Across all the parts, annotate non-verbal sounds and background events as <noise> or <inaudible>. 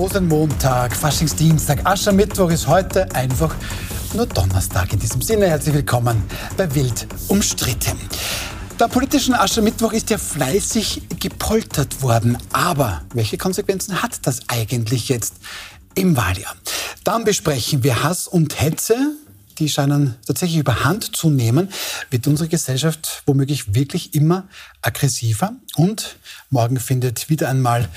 Rosenmontag, Faschingsdienstag, Aschermittwoch ist heute einfach nur Donnerstag. In diesem Sinne herzlich willkommen bei Wild umstritten. Der politischen Aschermittwoch ist ja fleißig gepoltert worden. Aber welche Konsequenzen hat das eigentlich jetzt im Wahljahr? Dann besprechen wir Hass und Hetze, die scheinen tatsächlich überhand zu nehmen, wird unsere Gesellschaft womöglich wirklich immer aggressiver. Und morgen findet wieder einmal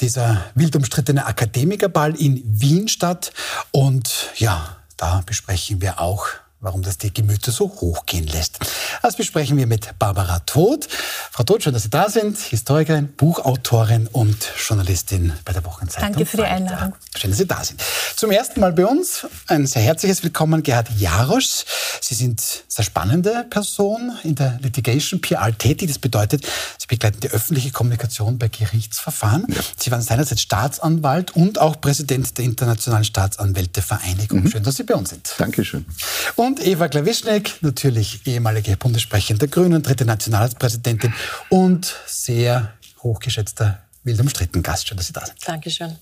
dieser wild umstrittene Akademikerball in Wien statt. Und ja, da besprechen wir auch warum das die Gemüter so hochgehen lässt. Das besprechen wir mit Barbara Todt. Frau Todt, schön, dass Sie da sind. Historikerin, Buchautorin und Journalistin bei der Wochenzeitung. Danke für die Einladung. Schön, dass Sie da sind. Zum ersten Mal bei uns ein sehr herzliches Willkommen, Gerhard Jarosch. Sie sind sehr spannende Person in der Litigation PR tätig. Das bedeutet, Sie begleiten die öffentliche Kommunikation bei Gerichtsverfahren. Sie waren seinerzeit Staatsanwalt und auch Präsident der Internationalen Staatsanwältevereinigung. Mhm. Schön, dass Sie bei uns sind. Dankeschön. Und und Eva Klawischnik, natürlich ehemalige Bundessprecherin der Grünen, dritte Nationalratspräsidentin und sehr hochgeschätzter, wild umstritten Gast. Schön, dass Sie da sind. Dankeschön.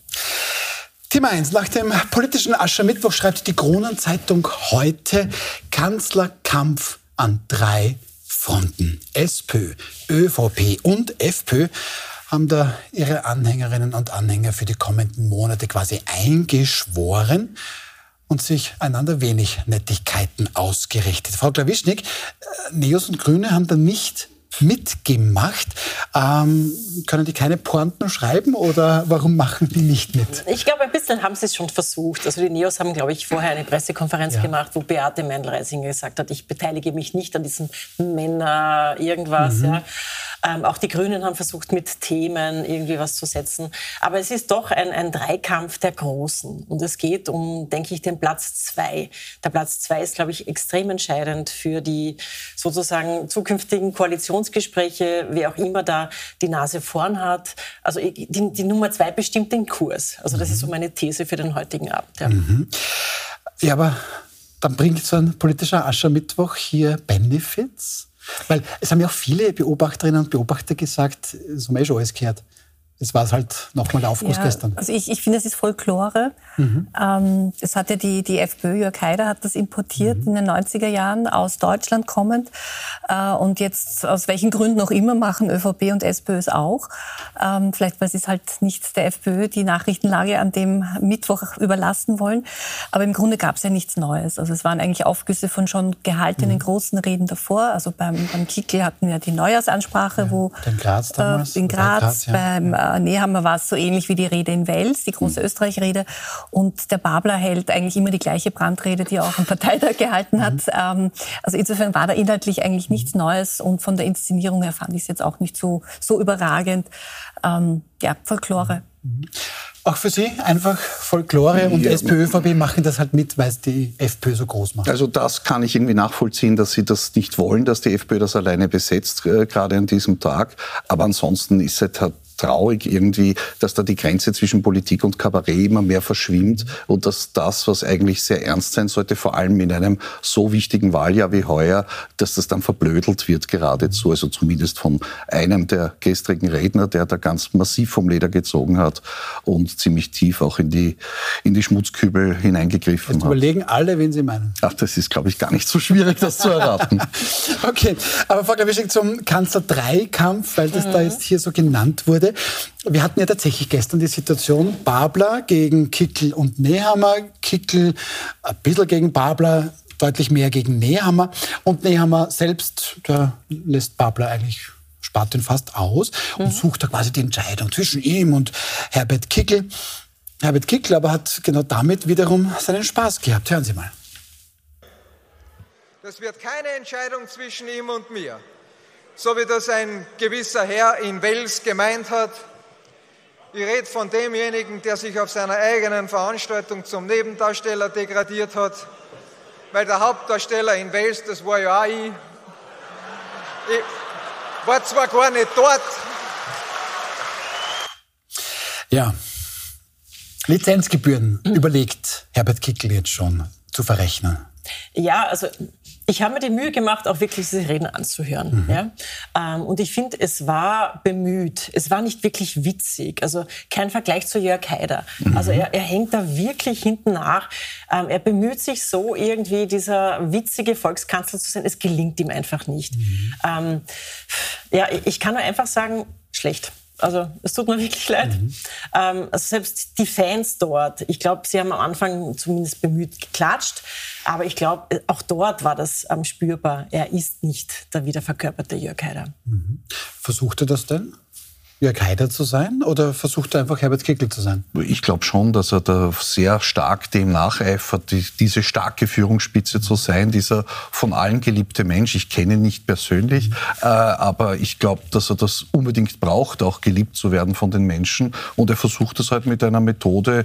Thema 1. Nach dem politischen Aschermittwoch schreibt die Kronenzeitung heute Kanzlerkampf an drei Fronten. SPÖ, ÖVP und FPÖ haben da ihre Anhängerinnen und Anhänger für die kommenden Monate quasi eingeschworen und sich einander wenig Nettigkeiten ausgerichtet. Frau Klawischnik, äh, Neos und Grüne haben da nicht mitgemacht. Ähm, können die keine Pointen schreiben oder warum machen die nicht mit? Ich glaube, ein bisschen haben sie es schon versucht. Also die Neos haben, glaube ich, vorher eine Pressekonferenz ja. gemacht, wo Beate Mendel-Reisinger gesagt hat, ich beteilige mich nicht an diesem Männer irgendwas. Mhm. Ja. Ähm, auch die Grünen haben versucht, mit Themen irgendwie was zu setzen. Aber es ist doch ein, ein Dreikampf der Großen. Und es geht um, denke ich, den Platz zwei. Der Platz zwei ist, glaube ich, extrem entscheidend für die sozusagen zukünftigen Koalitionsgespräche, wer auch immer da die Nase vorn hat. Also die, die Nummer zwei bestimmt den Kurs. Also das mhm. ist so meine These für den heutigen Abend. Ja, mhm. ja aber dann bringt so ein politischer Aschermittwoch hier Benefits? Weil es haben ja auch viele Beobachterinnen und Beobachter gesagt, so haben wir eh schon alles gehört. Das war es halt nochmal der Aufguss ja, gestern. Also ich, ich finde, es ist Folklore. Mhm. Ähm, es hat ja die, die FPÖ, Jörg Haider hat das importiert mhm. in den 90er Jahren aus Deutschland kommend. Äh, und jetzt, aus welchen Gründen auch immer, machen ÖVP und SPÖ es auch. Ähm, vielleicht, weil sie es halt nicht der FPÖ die Nachrichtenlage an dem Mittwoch überlassen wollen. Aber im Grunde gab es ja nichts Neues. Also es waren eigentlich Aufgüsse von schon gehaltenen mhm. großen Reden davor. Also beim, beim Kickel hatten wir die Neujahrsansprache, ja, wo in Graz damals, äh, in Graz, Graz ja. beim äh, Nehammer war es so ähnlich wie die Rede in Wels, die große mhm. Österreich-Rede. Und der Babler hält eigentlich immer die gleiche Brandrede, die er auch am Parteitag gehalten hat. Mhm. also insofern war da inhaltlich eigentlich nichts Neues und von der Inszenierung her fand ich es jetzt auch nicht so, so überragend. Ähm, ja, Folklore. Mhm. Auch für Sie einfach Folklore und ja. SPÖ, ÖVP machen das halt mit, weil es die FPÖ so groß macht. Also das kann ich irgendwie nachvollziehen, dass Sie das nicht wollen, dass die FPÖ das alleine besetzt, äh, gerade an diesem Tag. Aber ansonsten ist es halt traurig irgendwie, dass da die Grenze zwischen Politik und Kabarett immer mehr verschwimmt und dass das, was eigentlich sehr ernst sein sollte, vor allem in einem so wichtigen Wahljahr wie heuer, dass das dann verblödelt wird geradezu. Also zumindest von einem der gestrigen Redner, der da ganz massiv vom Leder gezogen hat und ziemlich tief auch in die, in die Schmutzkübel hineingegriffen Jetzt hat. überlegen alle, wen Sie meinen. Ach, das ist, glaube ich, gar nicht so schwierig, das zu erraten. <laughs> okay, aber Frau Klawischek zum Kanzler-3-Kampf, weil das mhm. da jetzt hier so genannt wurde. Wir hatten ja tatsächlich gestern die Situation Babler gegen Kickel und Nehammer. Kickel ein bisschen gegen Babler, deutlich mehr gegen Nehammer. Und Nehammer selbst, der lässt Babler eigentlich spart ihn fast aus und mhm. sucht da quasi die Entscheidung zwischen ihm und Herbert Kickel. Herbert Kickel aber hat genau damit wiederum seinen Spaß gehabt. Hören Sie mal. Das wird keine Entscheidung zwischen ihm und mir so wie das ein gewisser Herr in Wels gemeint hat. Ich rede von demjenigen, der sich auf seiner eigenen Veranstaltung zum Nebendarsteller degradiert hat, weil der Hauptdarsteller in Wels, das war ja auch ich. Ich war zwar gar nicht dort. Ja, Lizenzgebühren mhm. überlegt Herbert Kickel jetzt schon zu verrechnen. Ja, also ich habe mir die Mühe gemacht, auch wirklich diese Reden anzuhören. Mhm. Ja? Ähm, und ich finde, es war bemüht. Es war nicht wirklich witzig. Also kein Vergleich zu Jörg Haider. Mhm. Also er, er, hängt da wirklich hinten nach. Ähm, er bemüht sich so irgendwie, dieser witzige Volkskanzler zu sein. Es gelingt ihm einfach nicht. Mhm. Ähm, ja, ich kann nur einfach sagen, schlecht. Also es tut mir <laughs> wirklich leid. Mhm. Ähm, also selbst die Fans dort, ich glaube, sie haben am Anfang zumindest bemüht geklatscht, aber ich glaube, äh, auch dort war das ähm, spürbar. Er ist nicht der wiederverkörperte Jörg Haider. Mhm. Versucht er das denn? Jörg Haider zu sein oder versucht er einfach Herbert Kickl zu sein? Ich glaube schon, dass er da sehr stark dem nacheifert, die, diese starke Führungsspitze zu sein, dieser von allen geliebte Mensch. Ich kenne ihn nicht persönlich, mhm. äh, aber ich glaube, dass er das unbedingt braucht, auch geliebt zu werden von den Menschen. Und er versucht das halt mit einer Methode,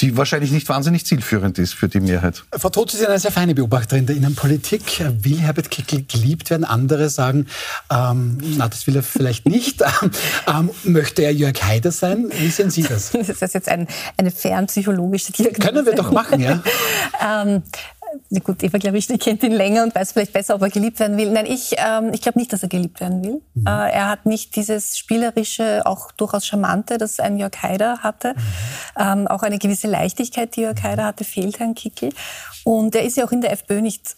die wahrscheinlich nicht wahnsinnig zielführend ist für die Mehrheit. Frau Todt, Sie sind eine sehr feine Beobachterin der Innenpolitik. Will Herbert Kickl geliebt werden? Andere sagen, ähm, na, das will er vielleicht nicht. <laughs> Ähm, möchte er Jörg Haider sein? Wie sehen Sie das? <laughs> Das ist jetzt ein, eine fernpsychologische Diagnose. Können wir doch machen, ja. <laughs> ähm, gut, Eva, glaube ich, die kennt ihn länger und weiß vielleicht besser, ob er geliebt werden will. Nein, ich, ähm, ich glaube nicht, dass er geliebt werden will. Mhm. Äh, er hat nicht dieses spielerische, auch durchaus charmante, das ein Jörg Haider hatte. Mhm. Ähm, auch eine gewisse Leichtigkeit, die Jörg Haider hatte, fehlt Herrn Kickel. Und er ist ja auch in der FPÖ nicht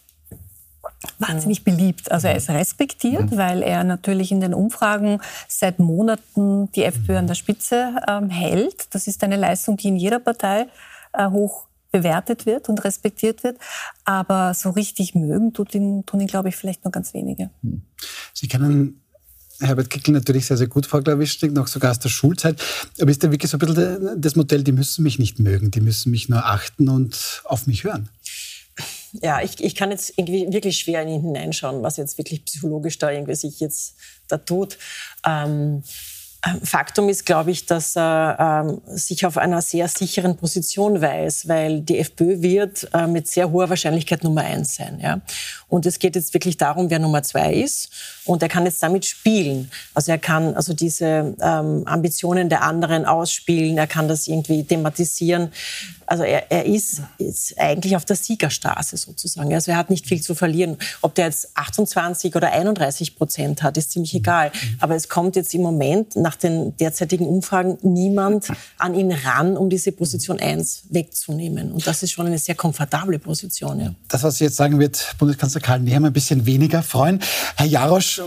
wahnsinnig beliebt. Also er ist respektiert, mhm. weil er natürlich in den Umfragen seit Monaten die FPÖ an der Spitze ähm, hält. Das ist eine Leistung, die in jeder Partei äh, hoch bewertet wird und respektiert wird. Aber so richtig mögen tut ihn, tun ihn, glaube ich, vielleicht nur ganz wenige. Mhm. Sie kennen Herbert Kickl natürlich sehr, sehr gut vorgewischt, noch sogar aus der Schulzeit. Aber ist da wirklich so ein bisschen das Modell, die müssen mich nicht mögen, die müssen mich nur achten und auf mich hören? Ja, ich, ich kann jetzt wirklich schwer in ihn hineinschauen, was jetzt wirklich psychologisch da irgendwie sich jetzt da tut. Ähm, ähm, Faktum ist, glaube ich, dass er ähm, sich auf einer sehr sicheren Position weiß, weil die FPÖ wird äh, mit sehr hoher Wahrscheinlichkeit Nummer eins sein. Ja? Und es geht jetzt wirklich darum, wer Nummer zwei ist. Und er kann jetzt damit spielen. Also er kann also diese ähm, Ambitionen der anderen ausspielen. Er kann das irgendwie thematisieren. Also er, er ist, ist, eigentlich auf der Siegerstraße sozusagen. Also er hat nicht viel zu verlieren. Ob der jetzt 28 oder 31 Prozent hat, ist ziemlich egal. Aber es kommt jetzt im Moment nach den derzeitigen Umfragen niemand an ihn ran, um diese Position 1 wegzunehmen. Und das ist schon eine sehr komfortable Position. Ja. Das, was Sie jetzt sagen, wird Bundeskanzler Karl Nehammer ein bisschen weniger freuen. Herr Jarosch,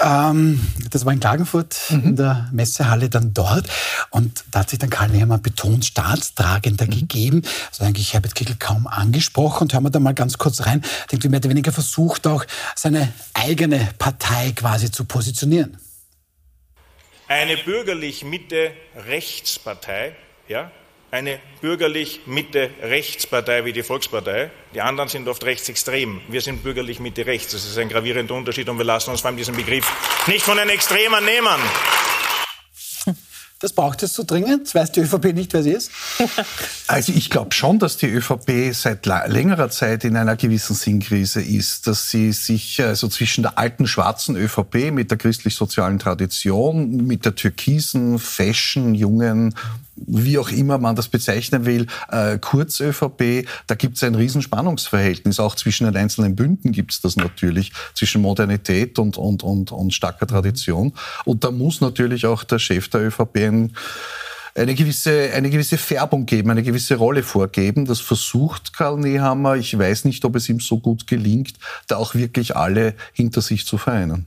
ähm, das war in Klagenfurt mhm. in der Messehalle dann dort. Und da hat sich dann Karl Nehammer betont staatstragender mhm. gegeben. Also eigentlich Herbert Kickl kaum angesprochen. Und hören wir da mal ganz kurz rein. Ich denke, mehr oder weniger versucht auch seine eigene Partei quasi zu positionieren. Eine bürgerlich-Mitte-Rechtspartei, ja, eine bürgerlich-Mitte-Rechtspartei wie die Volkspartei. Die anderen sind oft rechtsextrem. Wir sind bürgerlich-Mitte-Rechts. Das ist ein gravierender Unterschied und wir lassen uns vor allem diesen Begriff nicht von den Extremen nehmen. Das braucht es so dringend? Weiß die ÖVP nicht, wer sie ist? <laughs> Also ich glaube schon, dass die ÖVP seit längerer Zeit in einer gewissen Sinnkrise ist, dass sie sich also zwischen der alten schwarzen ÖVP mit der christlich-sozialen Tradition, mit der türkisen, fashion, jungen wie auch immer man das bezeichnen will, äh, Kurz-ÖVP, da gibt es ein Riesenspannungsverhältnis. Auch zwischen den einzelnen Bünden gibt es das natürlich, zwischen Modernität und, und, und, und starker Tradition. Und da muss natürlich auch der Chef der ÖVP ein, eine gewisse, eine gewisse Färbung geben, eine gewisse Rolle vorgeben. Das versucht Karl Nehammer. Ich weiß nicht, ob es ihm so gut gelingt, da auch wirklich alle hinter sich zu vereinen.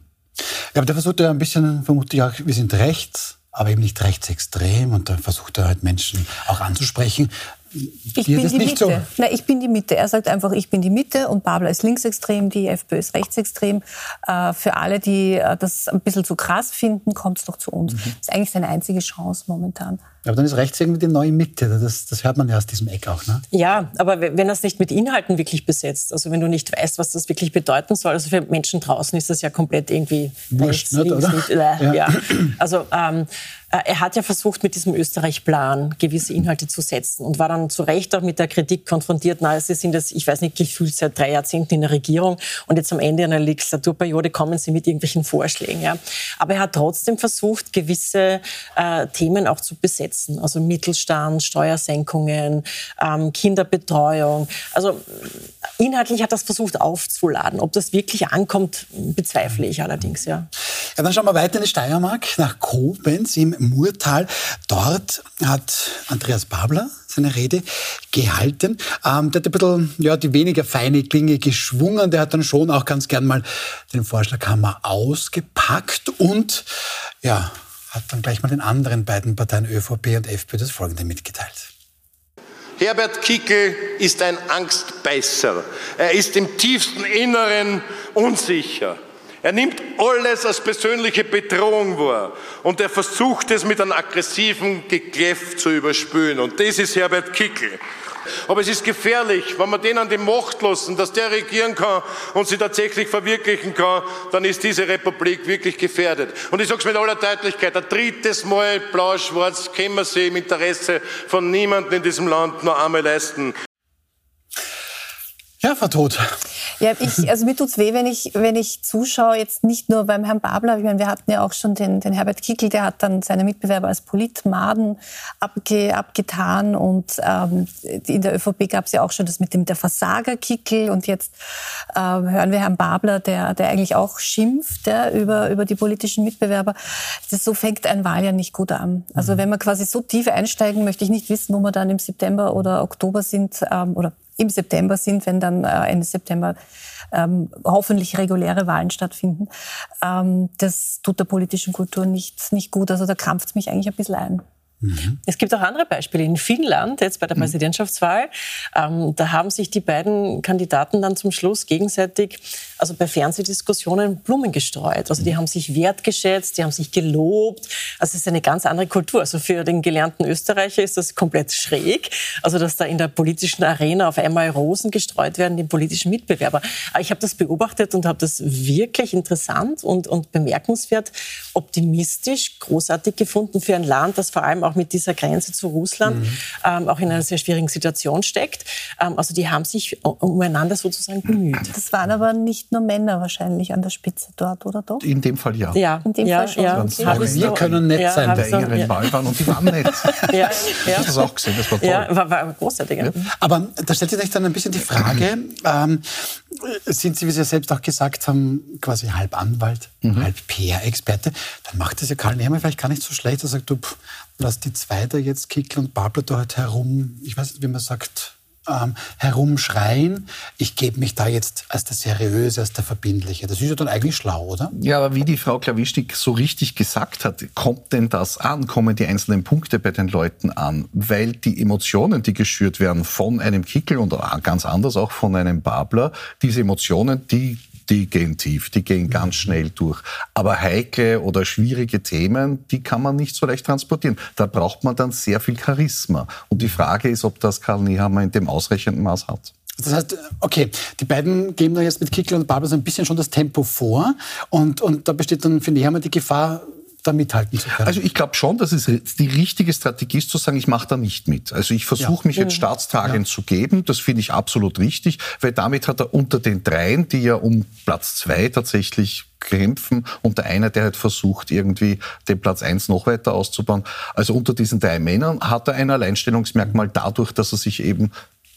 Ja, aber der versucht ja ein bisschen, vermutlich auch, wir sind rechts, aber eben nicht rechtsextrem und da versucht er halt Menschen auch anzusprechen. Ich bin die Mitte. So. Nein, ich bin die Mitte. Er sagt einfach, ich bin die Mitte und Babler ist linksextrem, die FPÖ ist rechtsextrem. Äh, für alle, die äh, das ein bisschen zu krass finden, kommt es doch zu uns. Mhm. Das ist eigentlich seine einzige Chance momentan. Aber dann ist rechts irgendwie die neue Mitte. Das, das hört man ja aus diesem Eck auch. Ne? Ja, aber wenn das nicht mit Inhalten wirklich besetzt, also wenn du nicht weißt, was das wirklich bedeuten soll, also für Menschen draußen ist das ja komplett irgendwie Wurscht, rechts, nicht, links, oder? Nicht, äh, ja. ja. Also ähm, äh, er hat ja versucht, mit diesem Österreich-Plan gewisse Inhalte zu setzen und war dann zu Recht auch mit der Kritik konfrontiert, na, sie sind das, ich weiß nicht, gefühlt seit drei Jahrzehnten in der Regierung und jetzt am Ende einer Legislaturperiode kommen sie mit irgendwelchen Vorschlägen. Ja. Aber er hat trotzdem versucht, gewisse äh, Themen auch zu besetzen setzen. Also Mittelstand, Steuersenkungen, ähm, Kinderbetreuung. Also inhaltlich hat das versucht aufzuladen. Ob das wirklich ankommt, bezweifle ich allerdings, ja. Ja, dann schauen wir weiter in die Steiermark, nach Koblenz im Murtal. Dort hat Andreas Babler seine Rede gehalten. Ähm, der hat ein bisschen ja, die weniger feine Klinge geschwungen. Der hat dann schon auch ganz gern mal den Vorschlaghammer ausgepackt und ja, hat dann gleich mal den anderen beiden Parteien ÖVP und FPÖ das Folgende mitgeteilt. Herbert Kickel ist ein Angstbeißer. Er ist im tiefsten Inneren unsicher. Er nimmt alles als persönliche Bedrohung wahr und er versucht es mit einem aggressiven Gekläff zu überspülen. Und das ist Herbert Kickel. Aber es ist gefährlich, wenn wir den an die Macht lassen, dass der regieren kann und sie tatsächlich verwirklichen kann, dann ist diese Republik wirklich gefährdet. Und ich sage es mit aller Deutlichkeit, ein drittes Mal blau-schwarz können wir sie im Interesse von niemandem in diesem Land noch einmal leisten. Ja, Todt. Ja, ich, also mir tut's weh, wenn ich, wenn ich zuschaue, jetzt nicht nur beim Herrn Babler, ich meine, wir hatten ja auch schon den, den Herbert Kickel, der hat dann seine Mitbewerber als Politmaden abge, abgetan und ähm, in der ÖVP gab's ja auch schon das mit dem der Versager Kickel und jetzt ähm, hören wir Herrn Babler, der, der eigentlich auch schimpft ja, über, über die politischen Mitbewerber. Das, so fängt ein Wahl ja nicht gut an. Also wenn wir quasi so tief einsteigen, möchte ich nicht wissen, wo wir dann im September oder Oktober sind ähm, oder im September sind, wenn dann äh, Ende September ähm, hoffentlich reguläre Wahlen stattfinden. Ähm, das tut der politischen Kultur nicht, nicht gut. Also da krampft es mich eigentlich ein bisschen ein. Mhm. Es gibt auch andere Beispiele. In Finnland, jetzt bei der mhm. Präsidentschaftswahl, ähm, da haben sich die beiden Kandidaten dann zum Schluss gegenseitig, also bei Fernsehdiskussionen, Blumen gestreut. Also die haben sich wertgeschätzt, die haben sich gelobt. Also es ist eine ganz andere Kultur. Also für den gelernten Österreicher ist das komplett schräg. Also dass da in der politischen Arena auf einmal Rosen gestreut werden, den politischen Mitbewerber. Aber ich habe das beobachtet und habe das wirklich interessant und, und bemerkenswert optimistisch, großartig gefunden für ein Land, das vor allem auch auch mit dieser Grenze zu Russland mhm. ähm, auch in einer sehr schwierigen Situation steckt. Ähm, also die haben sich umeinander sozusagen bemüht. Das waren aber nicht nur Männer wahrscheinlich an der Spitze dort, oder doch? In dem Fall ja. Ja, in dem ja, Fall schon. Ja, ja. wir so, können nett ja, sein. Der so, engeren ja. Wahl waren und die waren nett. <laughs> ja, ja. Ich habe das auch gesehen, das war toll. Ja, war, war großartig. Ja. Aber da stellt sich dann ein bisschen die Frage, ähm, sind Sie, wie Sie ja selbst auch gesagt haben, quasi halb Anwalt, mhm. halb PR-Experte, dann macht das ja Karl Nehmer vielleicht gar nicht so schlecht. Er sagt, du, pff, lass die zwei da jetzt Kickel und Babler da herum, ich weiß nicht, wie man sagt, ähm, herumschreien, ich gebe mich da jetzt als der Seriöse, als der Verbindliche. Das ist ja dann eigentlich schlau, oder? Ja, aber wie die Frau Klawischnik so richtig gesagt hat, kommt denn das an? Kommen die einzelnen Punkte bei den Leuten an? Weil die Emotionen, die geschürt werden von einem Kickel und ganz anders auch von einem Babler, diese Emotionen, die die gehen tief, die gehen ganz schnell durch. Aber heikle oder schwierige Themen, die kann man nicht so leicht transportieren. Da braucht man dann sehr viel Charisma. Und die Frage ist, ob das Karl Nehammer in dem ausreichenden Maß hat. Das heißt, okay, die beiden geben da jetzt mit Kickel und Babel so ein bisschen schon das Tempo vor. Und, und da besteht dann für Nehammer die Gefahr, da mithalten zu können? Also ich glaube schon, dass es die richtige Strategie ist zu sagen, ich mache da nicht mit. Also ich versuche ja. mich jetzt staatstragend ja. zu geben. Das finde ich absolut richtig, weil damit hat er unter den dreien, die ja um Platz zwei tatsächlich kämpfen und der eine, der halt versucht, irgendwie den Platz eins noch weiter auszubauen. Also unter diesen drei Männern hat er ein Alleinstellungsmerkmal dadurch, dass er sich eben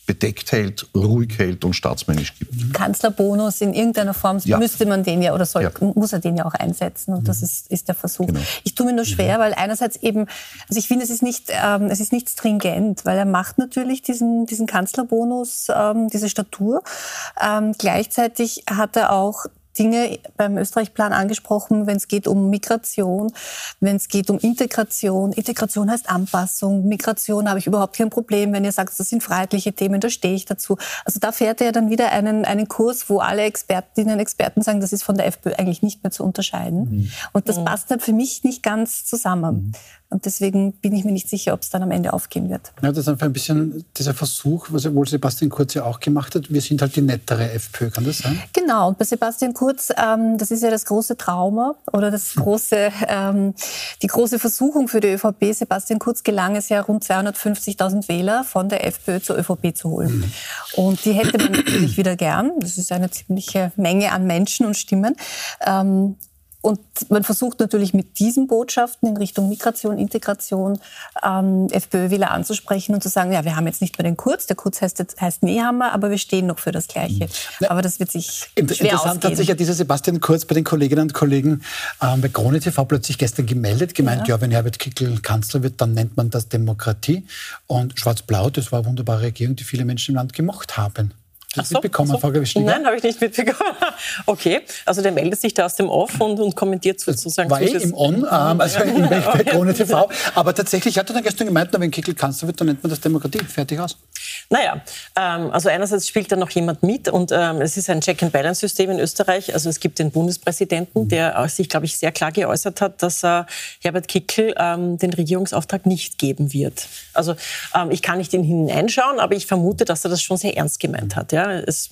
bedeckt hält, ruhig hält und staatsmännisch gibt. Kanzlerbonus in irgendeiner Form ja. müsste man den ja oder soll, ja. muss er den ja auch einsetzen und das mhm. ist, ist der Versuch. Genau. Ich tue mir nur schwer, mhm. weil einerseits eben, also ich finde, es ist nicht, ähm, es ist nicht stringent, weil er macht natürlich diesen, diesen Kanzlerbonus, ähm, diese Statur. Ähm, gleichzeitig hat er auch Dinge beim Österreich-Plan angesprochen, wenn es geht um Migration, wenn es geht um Integration. Integration heißt Anpassung. Migration habe ich überhaupt kein Problem. Wenn ihr sagt, das sind freiheitliche Themen, da stehe ich dazu. Also da fährt er dann wieder einen, einen Kurs, wo alle Expertinnen und Experten sagen, das ist von der FPÖ eigentlich nicht mehr zu unterscheiden. Mhm. Und das mhm. passt halt für mich nicht ganz zusammen. Mhm. Und deswegen bin ich mir nicht sicher, ob es dann am Ende aufgehen wird. Ja, das ist einfach ein bisschen dieser Versuch, was wohl Sebastian Kurz ja auch gemacht hat. Wir sind halt die nettere FPÖ, kann das sein? Genau. Und bei Sebastian Kurz, ähm, das ist ja das große Trauma oder das große, ähm, die große Versuchung für die ÖVP. Sebastian Kurz gelang es ja, rund 250.000 Wähler von der FPÖ zur ÖVP zu holen. Mhm. Und die hätte man natürlich wieder gern. Das ist eine ziemliche Menge an Menschen und Stimmen. Ähm, und man versucht natürlich mit diesen Botschaften in Richtung Migration, Integration ähm, FPÖ-Wähler anzusprechen und zu sagen, ja, wir haben jetzt nicht mehr den Kurz, der Kurz heißt, jetzt, heißt Nehammer, aber wir stehen noch für das Gleiche. Mhm. Aber das wird sich schwer Interessant ausgehen. hat sich ja dieser Sebastian Kurz bei den Kolleginnen und Kollegen ähm, bei Krone TV plötzlich gestern gemeldet, gemeint, ja. ja, wenn Herbert Kickl Kanzler wird, dann nennt man das Demokratie. Und Schwarz-Blau, das war eine wunderbare Regierung, die viele Menschen im Land gemocht haben. Hast du mitbekommen, so. Frau Nein, habe ich nicht mitbekommen. <laughs> Okay, also der meldet sich da aus dem Off und, und kommentiert sozusagen. War eh im On, <laughs> ähm, also in bei Krone TV. Aber tatsächlich hat er dann gestern gemeint, wenn Kickel Kanzler wird, dann nennt man das Demokratie. Fertig aus. Naja, ähm, also einerseits spielt da noch jemand mit und ähm, es ist ein Check-and-Balance-System in Österreich. Also es gibt den Bundespräsidenten, der sich, glaube ich, sehr klar geäußert hat, dass äh, Herbert Kickel ähm, den Regierungsauftrag nicht geben wird. Also ähm, ich kann nicht in ihn hineinschauen, aber ich vermute, dass er das schon sehr ernst gemeint hat. Ja? Es,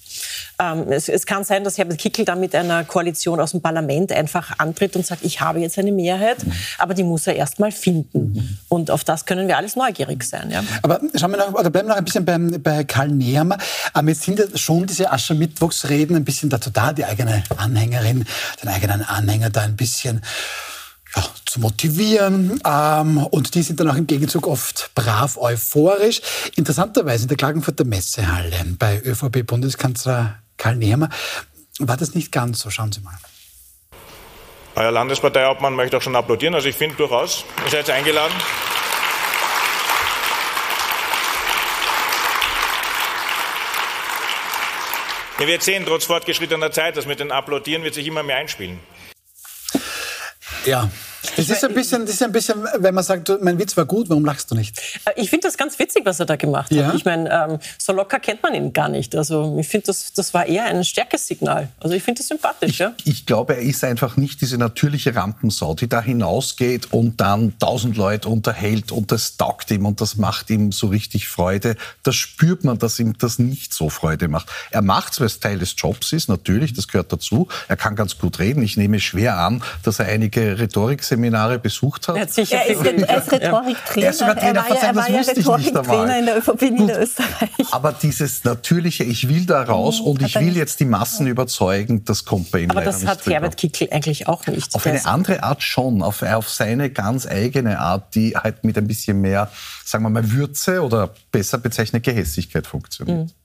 ähm, es, es, kann sein, dass Herbert Kickel da mit einer Koalition aus dem Parlament einfach antritt und sagt, ich habe jetzt eine Mehrheit, aber die muss er erst mal finden. Und auf das können wir alles neugierig sein. Ja? Aber schauen wir noch, oder bleiben wir noch ein bisschen beim, bei Karl Nehammer. Aber jetzt sind ja schon diese Aschermittwochsreden ein bisschen dazu da, die eigene Anhängerin, den eigenen Anhänger da ein bisschen ja, zu motivieren. Ähm, und die sind dann auch im Gegenzug oft brav euphorisch. Interessanterweise in der Klagenfurter Messehalle bei ÖVP-Bundeskanzler Karl Nehmer war das nicht ganz so. Schauen Sie mal. Euer Landesparteihauptmann möchte auch schon applaudieren. Also ich finde durchaus, ihr seid eingeladen. Ihr werdet sehen, trotz fortgeschrittener Zeit, das mit den Applaudieren wird sich immer mehr einspielen. Ja, das ist, ein bisschen, das ist ein bisschen, wenn man sagt, mein Witz war gut, warum lachst du nicht? Äh, ich finde das ganz witzig, was er da gemacht hat. Ja? Ich meine, ähm, so locker kennt man ihn gar nicht. Also ich finde, das, das war eher ein Stärkesignal. Also ich finde das sympathisch. Ich, ja? ich glaube, er ist einfach nicht diese natürliche Rampensau, die da hinausgeht und dann tausend Leute unterhält und das taugt ihm und das macht ihm so richtig Freude. Das spürt man, dass ihm das nicht so Freude macht. Er macht es, weil es Teil des Jobs ist, natürlich, das gehört dazu. Er kann ganz gut reden. Ich nehme schwer an, dass er einige Rhetorikseminare Seminare besucht hat. Er, hat sicher er, ist, er ist Rhetoriktrainer. Er, er war ja, er war ja Rhetoriktrainer in der ÖVP Niederösterreich. Aber dieses natürliche, ich will da raus mhm, und ich will jetzt die Massen überzeugen, das kommt bei ihm Aber das hat Herbert Kickel eigentlich auch nicht. Auf eine andere Art schon, auf, auf seine ganz eigene Art, die halt mit ein bisschen mehr, sagen wir mal, Würze oder besser bezeichnet Gehässigkeit funktioniert. Mhm.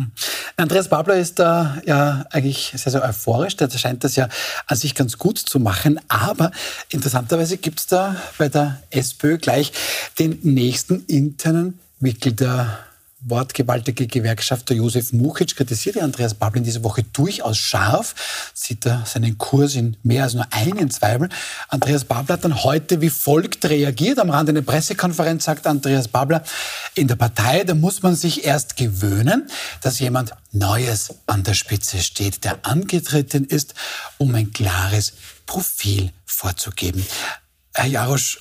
Hm. Andreas Babler ist da ja eigentlich sehr, sehr euphorisch. Der scheint das ja an sich ganz gut zu machen. Aber interessanterweise gibt es da bei der SPÖ gleich den nächsten internen Wickel der wortgewaltige Gewerkschafter Josef Mukic kritisierte Andreas Babel in dieser Woche durchaus scharf, sieht er seinen Kurs in mehr als nur einen Zweifel. Andreas Babler hat dann heute wie folgt reagiert. Am Rande einer Pressekonferenz sagt Andreas Babler, in der Partei, da muss man sich erst gewöhnen, dass jemand Neues an der Spitze steht, der angetreten ist, um ein klares Profil vorzugeben. Herr Jarosch,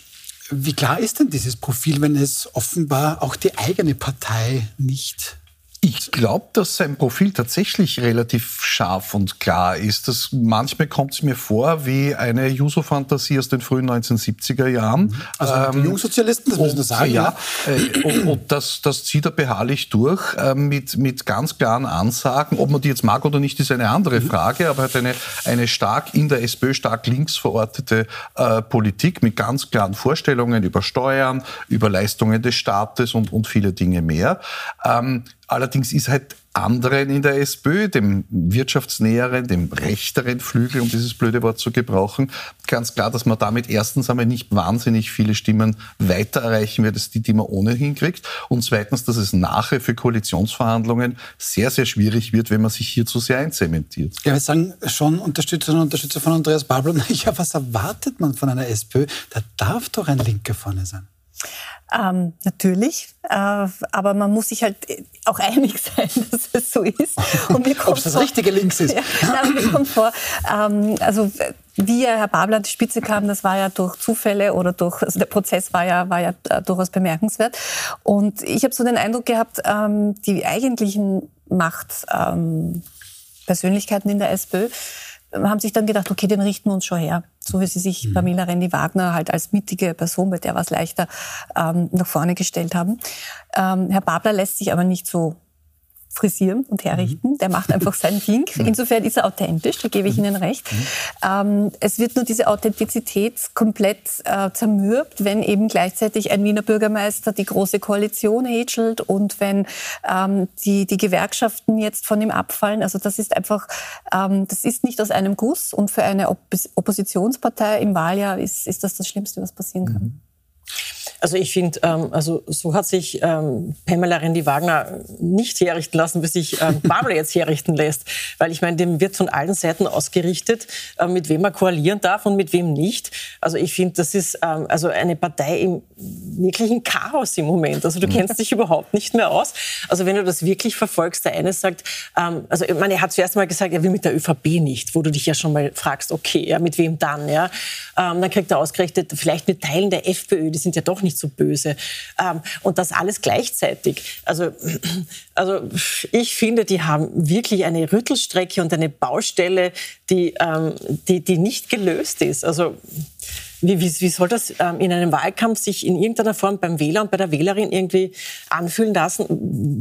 wie klar ist denn dieses Profil, wenn es offenbar auch die eigene Partei nicht ich glaube, dass sein Profil tatsächlich relativ scharf und klar ist. Das, manchmal kommt es mir vor wie eine Juso-Fantasie aus den frühen 1970er Jahren. Also ähm, Jungsozialisten, das müssen wir sagen. Ja, äh, und, und, das, das zieht er beharrlich durch äh, mit, mit ganz klaren Ansagen. Ob man die jetzt mag oder nicht, ist eine andere mhm. Frage, aber er hat eine, eine stark in der SPÖ stark links verortete äh, Politik mit ganz klaren Vorstellungen über Steuern, über Leistungen des Staates und, und viele Dinge mehr. Ähm, Allerdings ist halt anderen in der SPÖ, dem wirtschaftsnäheren, dem rechteren Flügel, um dieses blöde Wort zu gebrauchen, ganz klar, dass man damit erstens einmal nicht wahnsinnig viele Stimmen weiter erreichen wird, als die, die man ohnehin kriegt. Und zweitens, dass es nachher für Koalitionsverhandlungen sehr, sehr schwierig wird, wenn man sich hier zu sehr einzementiert. Ja, wir sagen schon Unterstützerinnen und Unterstützer von Andreas Babler, <laughs> ja, was erwartet man von einer SPÖ? Da darf doch ein Linker vorne sein. Ähm, natürlich, äh, aber man muss sich halt auch einig <laughs> sein, dass es so ist. <laughs> Ob es das vor, richtige Links ist. <laughs> Ja, nein, mir kommt vor, ähm, also wie Herr Babler an die Spitze kam, das war ja durch Zufälle oder durch, also der Prozess war ja, war ja äh, durchaus bemerkenswert. Und ich habe so den Eindruck gehabt, ähm, die eigentlichen Machtpersönlichkeiten ähm, in der SPÖ, haben sich dann gedacht, okay, den richten wir uns schon her. So wie sie sich mhm. Pamela Rendi-Wagner halt als mittige Person, bei der war es leichter, ähm, nach vorne gestellt haben. Ähm, Herr Babler lässt sich aber nicht so frisieren und herrichten. Der macht einfach sein Ding. <laughs> Insofern ist er authentisch, da gebe ich Ihnen recht. Ähm, es wird nur diese Authentizität komplett äh, zermürbt, wenn eben gleichzeitig ein Wiener Bürgermeister die große Koalition hätschelt und wenn ähm, die, die Gewerkschaften jetzt von ihm abfallen. Also das ist einfach, ähm, das ist nicht aus einem Guss und für eine Oppos Oppositionspartei im Wahljahr ist, ist das das Schlimmste, was passieren kann. Also ich finde, ähm, also so hat sich ähm, Pamela Rendi-Wagner nicht herrichten lassen, wie sich ähm, Babel jetzt herrichten lässt. Weil ich meine, dem wird von allen Seiten ausgerichtet, äh, mit wem er koalieren darf und mit wem nicht. Also ich finde, das ist ähm, also eine Partei im wirklichen Chaos im Moment. Also du mhm. kennst dich überhaupt nicht mehr aus. Also wenn du das wirklich verfolgst, der eine sagt, ähm, also ich meine, er hat zuerst mal gesagt, er will mit der ÖVP nicht, wo du dich ja schon mal fragst, okay, ja, mit wem dann? Ja? Ähm, dann kriegt er ausgerechnet, vielleicht mit Teilen der FPÖ, die sind ja doch nicht nicht so böse. Ähm, und das alles gleichzeitig. Also, also ich finde, die haben wirklich eine Rüttelstrecke und eine Baustelle, die, ähm, die, die nicht gelöst ist. Also wie, wie, wie soll das ähm, in einem Wahlkampf sich in irgendeiner Form beim Wähler und bei der Wählerin irgendwie anfühlen lassen?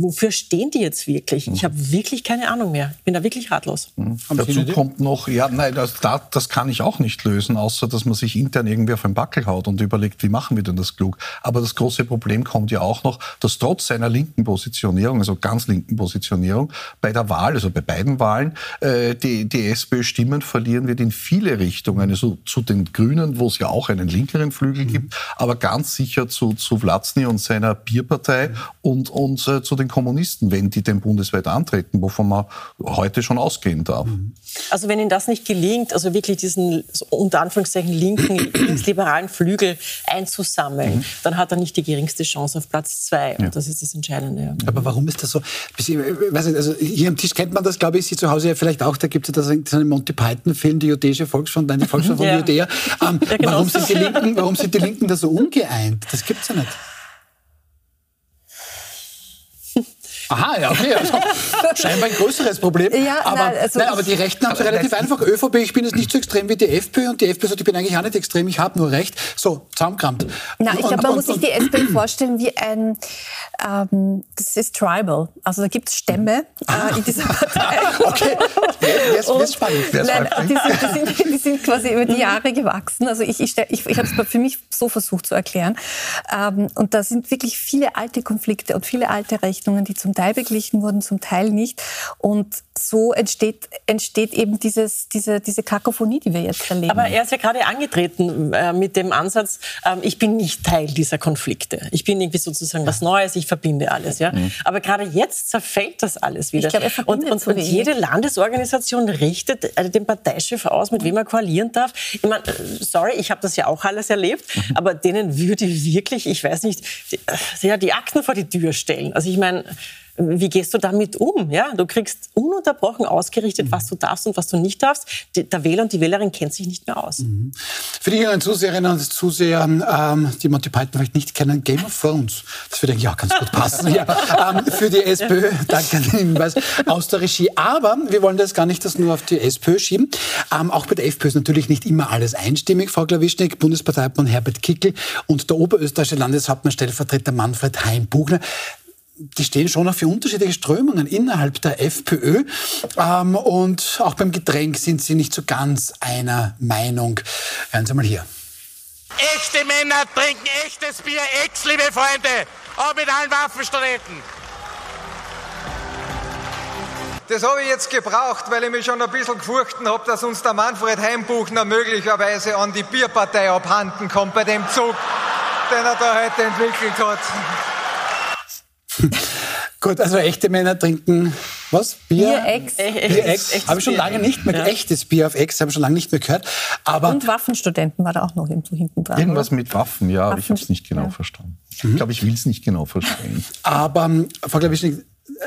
Wofür stehen die jetzt wirklich? Ich habe wirklich keine Ahnung mehr. Ich bin da wirklich ratlos. Mhm. Dazu kommt noch, ja, nein, das, das kann ich auch nicht lösen, außer dass man sich intern irgendwie auf den Backel haut und überlegt, wie machen wir denn das klug? Aber das große Problem kommt ja auch noch, dass trotz seiner linken Positionierung, also ganz linken Positionierung, bei der Wahl, also bei beiden Wahlen, äh, die, die SPÖ-Stimmen verlieren wird in viele Richtungen. Also zu den Grünen, wo es ja auch einen linkeren Flügel mhm. gibt, aber ganz sicher zu, zu Vlatzny und seiner Bierpartei mhm. und, und äh, zu den Kommunisten, wenn die denn bundesweit antreten, wovon man heute schon ausgehen darf. Mhm. Also wenn Ihnen das nicht gelingt, also wirklich diesen unter Anführungszeichen linken, <clears throat> linksliberalen Flügel einzusammeln, mhm. dann hat er nicht die geringste Chance auf Platz zwei. Und ja. das ist das Entscheidende. Ja. Aber warum ist das so? Weiß nicht, also hier am Tisch kennt man das, glaube ich, Sie zu Hause ja vielleicht auch. Da gibt es ja einen Monty Python-Film, die jüdische Volksfront, nein, die <laughs> Volksfront von ja. Judäa. <laughs> Ähm, ja, genau warum, sind die <laughs> Linken, warum sind die Linken da so ungeeint? Das gibt's ja nicht. Aha, ja, okay. Also, <laughs> scheinbar ein größeres Problem. Ja, aber, nein, also nein, aber die Rechten haben es relativ einfach. ÖVP, ich bin jetzt nicht so extrem wie die FPÖ und die FPÖ sagt, ich bin eigentlich auch nicht extrem, ich habe nur Recht. So, zusammenkramt. Na, ich glaube, man muss sich die SPÖ vorstellen wie ein, ähm, das ist tribal. Also da gibt es Stämme äh, in dieser Partei. <laughs> okay, jetzt wird spannend. Nein, die, sind, die, sind, die sind quasi über die mhm. Jahre gewachsen. Also ich, ich, ich, ich habe es für mich so versucht zu erklären. Ähm, und da sind wirklich viele alte Konflikte und viele alte Rechnungen, die zum Teil beglichen wurden, zum Teil nicht. Und so entsteht, entsteht eben dieses, diese, diese Kakophonie, die wir jetzt erleben. Aber er ist ja gerade angetreten äh, mit dem Ansatz, äh, ich bin nicht Teil dieser Konflikte. Ich bin irgendwie sozusagen was Neues, ich verbinde alles. Ja? Mhm. Aber gerade jetzt zerfällt das alles wieder. Ich glaub, er und, und, und jede Landesorganisation richtet äh, den Parteichef aus, mit wem er koalieren darf. Ich meine, äh, sorry, ich habe das ja auch alles erlebt, mhm. aber denen würde wirklich, ich weiß nicht, die, äh, ja, die Akten vor die Tür stellen. Also ich meine, wie gehst du damit um? Ja, du kriegst ununterbrochen ausgerichtet, mhm. was du darfst und was du nicht darfst. der Wähler und die Wählerin kennt sich nicht mehr aus. Mhm. Für die jüngeren Zuseherinnen und Zuseher, ähm, die Monty Python vielleicht nicht kennen, Game of Thrones. Das würde eigentlich auch ganz gut passen. <laughs> ja, ähm, für die SPÖ, danke an den Hinweis, aus der Regie. Aber wir wollen das gar nicht das nur auf die SPÖ schieben. Ähm, auch bei der FPÖ ist natürlich nicht immer alles einstimmig. Frau Klawischnik, Bundesparteiobmann Herbert Kickel und der oberösterreichische Landeshauptmann Stellvertreter Manfred Heim-Bugner die stehen schon auch für unterschiedliche Strömungen innerhalb der FPÖ. Ähm, und auch beim Getränk sind sie nicht so ganz einer Meinung. Hören Sie mal hier. Echte Männer trinken echtes Bier, ex, liebe Freunde, auch mit allen Waffenstudenten. Das habe ich jetzt gebraucht, weil ich mich schon ein bisschen gefurchten habe, dass uns der Manfred Heimbuchner möglicherweise an die Bierpartei abhanden kommt bei dem Zug, den er da heute entwickelt hat. <laughs> Gut, also echte Männer trinken was? Bier? Bier-Ex. Bier-Ex. Habe ich schon lange nicht mehr, ja. echtes Bier auf Ex, habe ich schon lange nicht mehr gehört. Aber Und Waffenstudenten war da auch noch irgendwo hinten dran. Irgendwas oder? mit Waffen, ja, Waffen aber ich habe es nicht genau ja. verstanden. Ich glaube, ich will es nicht genau verstehen. Aber, Frau Glawischnik,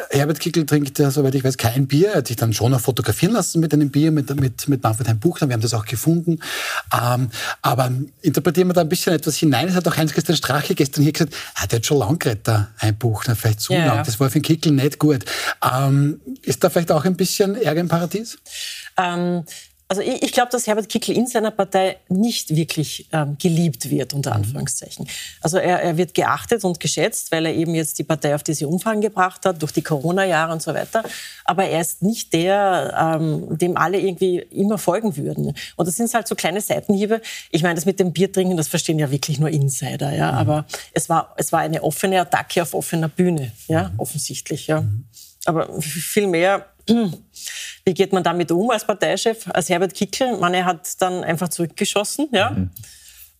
Herbert Kickel trinkt, ja, soweit ich weiß, kein Bier. Er hat sich dann schon noch fotografieren lassen mit einem Bier, mit, mit, mit Manfred Buchner. Wir haben das auch gefunden. Ähm, aber interpretieren wir da ein bisschen etwas hinein. Es hat auch Heinz-Christian Strache gestern hier gesagt, ah, der hat schon lang geredet, Buchner, vielleicht zu ja, lang. Das war für den Kickel nicht gut. Ähm, ist da vielleicht auch ein bisschen Ärger im Paradies? Ähm, Also ich, ich glaube, dass Herbert Kickl in seiner Partei nicht wirklich ähm, geliebt wird, unter mhm. Anführungszeichen. Also er, er, wird geachtet und geschätzt, weil er eben jetzt die Partei auf diese Umfragen gebracht hat, durch die Corona-Jahre und so weiter. Aber er ist nicht der, ähm, dem alle irgendwie immer folgen würden. Und das sind halt so kleine Seitenhiebe. Ich meine, das mit dem Bier trinken, das verstehen ja wirklich nur Insider. Ja? Mhm. Aber es war, es war eine offene Attacke auf offener Bühne, ja? Mhm. offensichtlich. Ja? Mhm. Aber viel mehr wie geht man damit um als Parteichef, als Herbert Kickl? Man, er hat dann einfach zurückgeschossen, ja. Mhm.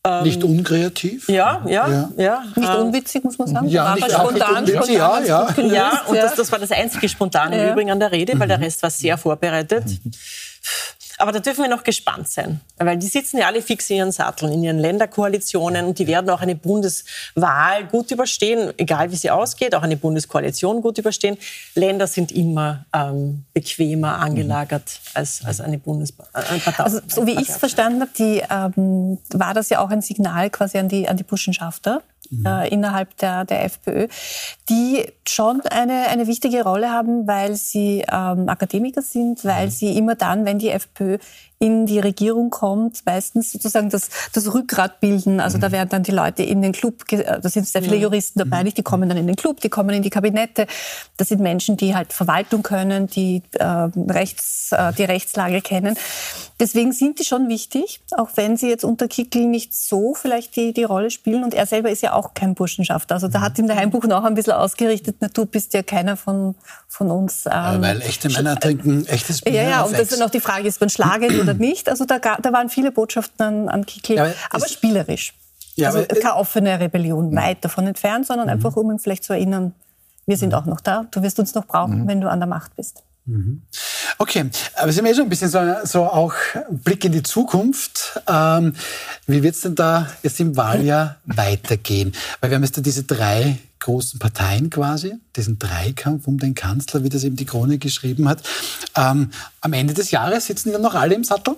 Ähm, nicht unkreativ? Ja, ja, ja. ja. Nicht ähm, unwitzig, muss man sagen. Ja, nicht spontan, nicht spontan, ja, ja. ja, und das, das war das einzige Spontane ja. im Übrigen an der Rede, weil der mhm. Rest war sehr vorbereitet. Mhm. Aber da dürfen wir noch gespannt sein, weil die sitzen ja alle fix in ihren Satteln, in ihren Länderkoalitionen und die werden auch eine Bundeswahl gut überstehen, egal wie sie ausgeht, auch eine Bundeskoalition gut überstehen. Länder sind immer ähm, bequemer angelagert als, als eine Bundespartei. Äh, also, so wie ich es verstanden habe, die, ähm, war das ja auch ein Signal quasi an die, an die Burschenschafter, mhm. äh, innerhalb der, der FPÖ, die schon eine, eine wichtige Rolle haben, weil sie ähm, Akademiker sind, weil mhm. sie immer dann, wenn die FPÖ in die Regierung kommt, meistens sozusagen das, das Rückgrat bilden. Also mhm. da werden dann die Leute in den Club, da sind sehr viele Juristen dabei, nicht? die kommen dann in den Club, die kommen in die Kabinette. Das sind Menschen, die halt Verwaltung können, die, äh, Rechts, äh, die Rechtslage kennen. Deswegen sind die schon wichtig, auch wenn sie jetzt unter Kickel nicht so vielleicht die, die Rolle spielen. Und er selber ist ja auch kein Burschenschafter. Also da hat ihm der Heimbuch noch ein bisschen ausgerichtet, na, du bist ja keiner von, von uns. Ähm, Weil echte Männer trinken echtes Bier. Ja, ja, und das ist noch die Frage, ist man schlagend <clears throat> oder nicht. Also da, da waren viele Botschaften an, an Kickel, ja, aber, spielerisch. Ja, also aber, keine offene Rebellion, weit davon entfernt, sondern mhm. einfach, um ihn vielleicht zu erinnern, wir sind mhm. auch noch da, du wirst uns noch brauchen, mhm. wenn du an der Macht bist. Mhm. Okay, aber Sie haben ja schon ein bisschen so, so auch Blick in die Zukunft. Ähm, wie wird es denn da jetzt im Wahljahr <laughs> weitergehen? Weil wir haben jetzt da diese drei großen Parteien quasi, diesen Dreikampf um den Kanzler, wie das eben die Krone geschrieben hat. Ähm, am Ende des Jahres sitzen die dann noch alle im Sattel?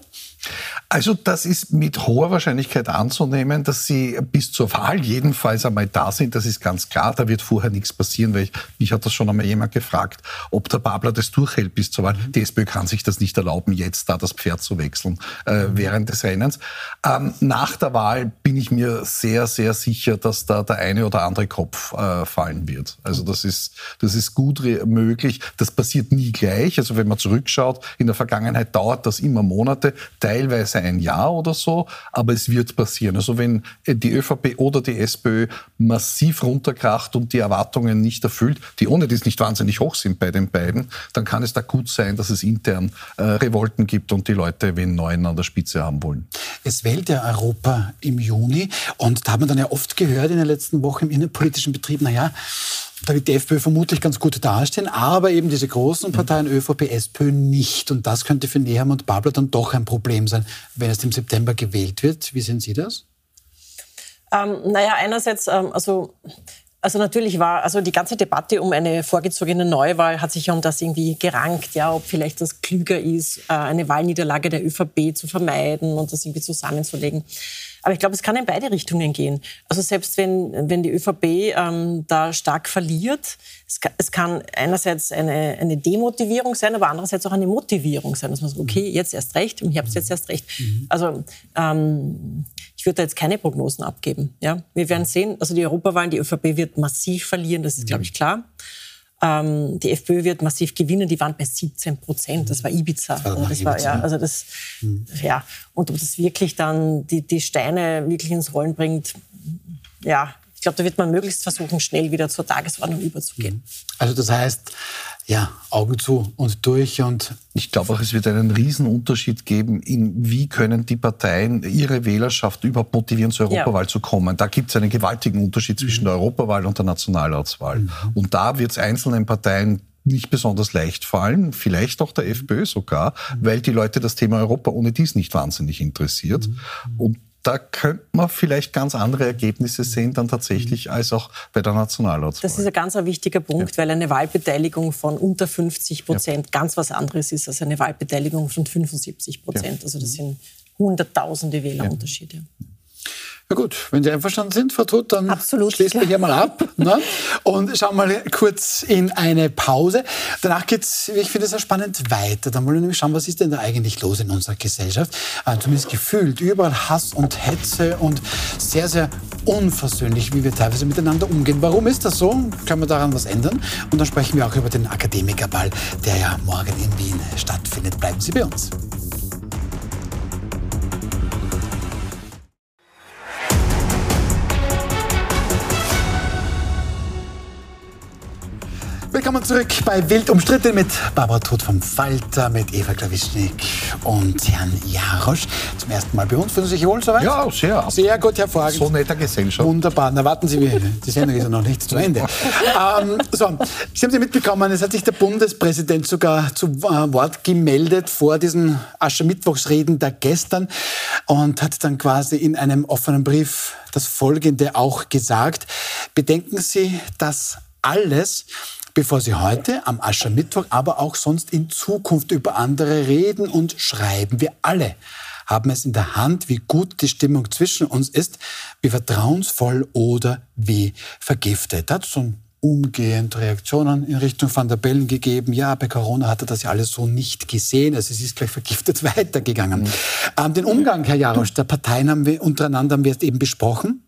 Also das ist mit hoher Wahrscheinlichkeit anzunehmen, dass sie bis zur Wahl jedenfalls einmal da sind. Das ist ganz klar. Da wird vorher nichts passieren, weil ich, mich hat das schon einmal jemand gefragt, ob der Babler das durchhält bis zur Wahl. Die SPÖ kann sich das nicht erlauben, jetzt da das Pferd zu wechseln äh, während des Rennens. Ähm, nach der Wahl bin ich mir sehr, sehr sicher, dass da der eine oder andere Kopf äh, fallen wird. Also das ist, das ist gut möglich. Das passiert nie gleich. Also wenn man zurückschaut, in der Vergangenheit dauert das immer Monate teilweise ein Jahr oder so, aber es wird passieren. Also wenn die ÖVP oder die SPÖ massiv runterkracht und die Erwartungen nicht erfüllt, die ohne dies nicht wahnsinnig hoch sind bei den beiden, dann kann es da gut sein, dass es intern äh, Revolten gibt und die Leute wen neuen an der Spitze haben wollen. Es wählt ja Europa im Juni und da hat man dann ja oft gehört in den letzten Wochen im innenpolitischen Betrieb, naja, da wird die FPÖ vermutlich ganz gut dastehen, aber eben diese großen Parteien ÖVP, SPÖ nicht. Und das könnte für Neham und Babler dann doch ein Problem sein, wenn es im September gewählt wird. Wie sehen Sie das? Ähm, naja, einerseits, ähm, also also natürlich war, also die ganze Debatte um eine vorgezogene Neuwahl hat sich ja um das irgendwie gerankt, ja, ob vielleicht das klüger ist, äh, eine Wahlniederlage der ÖVP zu vermeiden und das irgendwie zusammenzulegen. Aber ich glaube, es kann in beide Richtungen gehen. Also selbst wenn, wenn die ÖVP ähm, da stark verliert, es kann, es kann einerseits eine, eine Demotivierung sein, aber andererseits auch eine Motivierung sein, dass man sagt, okay, jetzt erst recht, im Herbst jetzt erst recht. Mhm. Also ähm, ich würde da jetzt keine Prognosen abgeben. Ja? Wir werden sehen, also die Europawahlen, die ÖVP wird massiv verlieren, das ist, glaube ich, klar. Ähm, die FPÖ wird massiv gewinnen. Die waren bei 17 Prozent. Das war Ibiza. Das war, und das war ja, also das, mhm. ja. Und ob das wirklich dann die, die Steine wirklich ins Rollen bringt, ja, ich glaube, da wird man möglichst versuchen, schnell wieder zur Tagesordnung überzugehen. Mhm. Also das heißt, ja, Augen zu und durch und ich glaube auch, es wird einen Riesenunterschied geben, in wie können die Parteien ihre Wählerschaft überhaupt motivieren, zur Europawahl ja. zu kommen. Da gibt es einen gewaltigen Unterschied zwischen mhm. der Europawahl und der Nationalratswahl. Mhm. Und da wird es einzelnen Parteien nicht besonders leicht fallen, vielleicht auch der FPÖ sogar, mhm. weil die Leute das Thema Europa ohne dies nicht wahnsinnig interessiert. Mhm. Und da könnte man vielleicht ganz andere Ergebnisse sehen dann tatsächlich als auch bei der Nationalratswahl. Das ist ein ganz wichtiger Punkt, ja. weil eine Wahlbeteiligung von unter 50 Prozent ja. ganz was anderes ist als eine Wahlbeteiligung von 75 Prozent. Ja. Also das sind hunderttausende Wählerunterschiede. Na gut, wenn Sie einverstanden sind, Frau Todt, dann Absolut, schließen wir hier mal ab <laughs> ne? und schauen mal kurz in eine Pause. Danach geht es, ich finde es sehr spannend, weiter. Dann wollen wir nämlich schauen, was ist denn da eigentlich los in unserer Gesellschaft. Äh, zumindest gefühlt, überall Hass und Hetze und sehr, sehr unversöhnlich, wie wir teilweise miteinander umgehen. Warum ist das so? Können wir daran was ändern? Und dann sprechen wir auch über den Akademikerball, der ja morgen in Wien stattfindet. Bleiben Sie bei uns. Willkommen zurück bei Wild umstritten mit Barbara Tod vom Falter, mit Eva Klawischnik und Herrn Jarosch. Zum ersten Mal bei uns. Fühlen Sie sich wohl soweit? Ja, sehr. Sehr gut, hervorragend. So netter Gesellschaft. Wunderbar. Na warten Sie, die Sendung ist ja noch nicht zu Ende. ähm, so, Sie haben Sie mitbekommen, es hat sich der Bundespräsident sogar zu äh, Wort gemeldet vor diesen Aschermittwochsreden der gestern und hat dann quasi in einem offenen Brief das Folgende auch gesagt. Bedenken Sie, dass alles, bevor Sie heute am Aschermittwoch, aber auch sonst in Zukunft über andere reden und schreiben. Wir alle haben es in der Hand, wie gut die Stimmung zwischen uns ist, wie vertrauensvoll oder wie vergiftet. Hat so umgehend Reaktionen in Richtung Van der Bellen gegeben. Ja, bei Corona hat er das ja alles so nicht gesehen. Also es ist gleich vergiftet <laughs> weitergegangen. Mhm. Ähm, den Umgang, Herr Jarosch, der Parteien haben wir untereinander haben wir jetzt eben besprochen.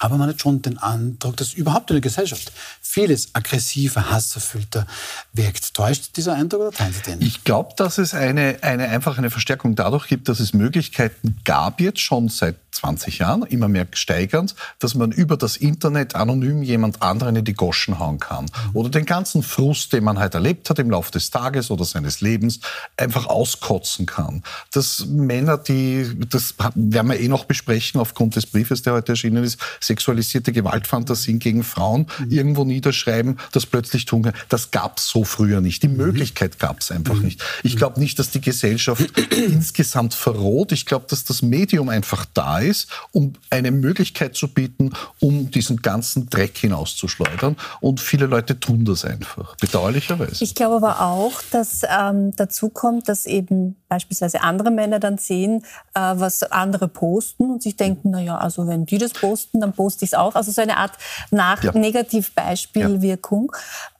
Aber man hat schon den Eindruck, dass überhaupt in der Gesellschaft vieles aggressiver, hasserfüllter wirkt. Täuscht dieser Eindruck oder teilen Sie den? Ich glaube, dass es eine, eine, einfach eine Verstärkung dadurch gibt, dass es Möglichkeiten gab jetzt schon seit 20 Jahren, immer mehr steigernd, dass man über das Internet anonym jemand anderen in die Goschen hauen kann. Mhm. Oder den ganzen Frust, den man halt erlebt hat im Laufe des Tages oder seines Lebens, einfach auskotzen kann. Dass Männer, die, das werden wir eh noch besprechen aufgrund des Briefes, der heute erschienen ist, sexualisierte Gewaltfantasien gegen Frauen mhm. irgendwo niederschreiben, das plötzlich tun können. Das gab es so früher nicht. Die mhm. Möglichkeit gab es einfach mhm. nicht. Ich glaube nicht, dass die Gesellschaft <clears throat> insgesamt verroht. Ich glaube, dass das Medium einfach da ist, um eine Möglichkeit zu bieten, um diesen ganzen Dreck hinauszuschleudern. Und viele Leute tun das einfach, bedauerlicherweise. Ich glaube aber auch, dass ähm, dazu kommt, dass eben beispielsweise andere Männer dann sehen, äh, was andere posten und sich denken, na ja, also wenn die das posten, dann poste ich es auch. Also so eine Art nach ja. Negativbeispielwirkung.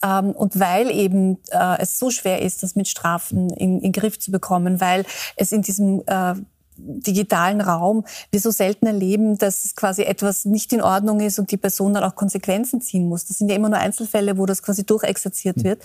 Ja. Ähm, und weil eben äh, es so schwer ist, das mit Strafen in, in Griff zu bekommen, weil es in diesem äh, digitalen Raum wir so selten erleben, dass quasi etwas nicht in Ordnung ist und die Person dann auch Konsequenzen ziehen muss. Das sind ja immer nur Einzelfälle, wo das quasi durchexerziert hm. wird.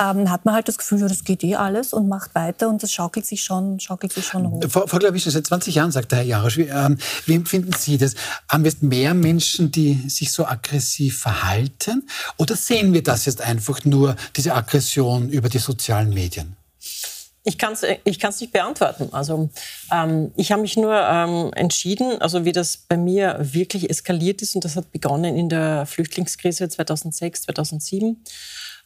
Ähm, hat man halt das Gefühl, ja, das geht eh alles und macht weiter und das schaukelt sich schon, schaukelt sich schon hoch. Frau, Frau Glawisch, seit 20 Jahren, sagt der Herr Jarosch. Wie, ähm, wie empfinden Sie das? Haben wir jetzt mehr Menschen, die sich so aggressiv verhalten? Oder sehen wir das jetzt einfach nur, diese Aggression über die sozialen Medien? Ich kann es ich kann's nicht beantworten. Also ähm, ich habe mich nur ähm, entschieden, also wie das bei mir wirklich eskaliert ist, und das hat begonnen in der Flüchtlingskrise 2006, 2007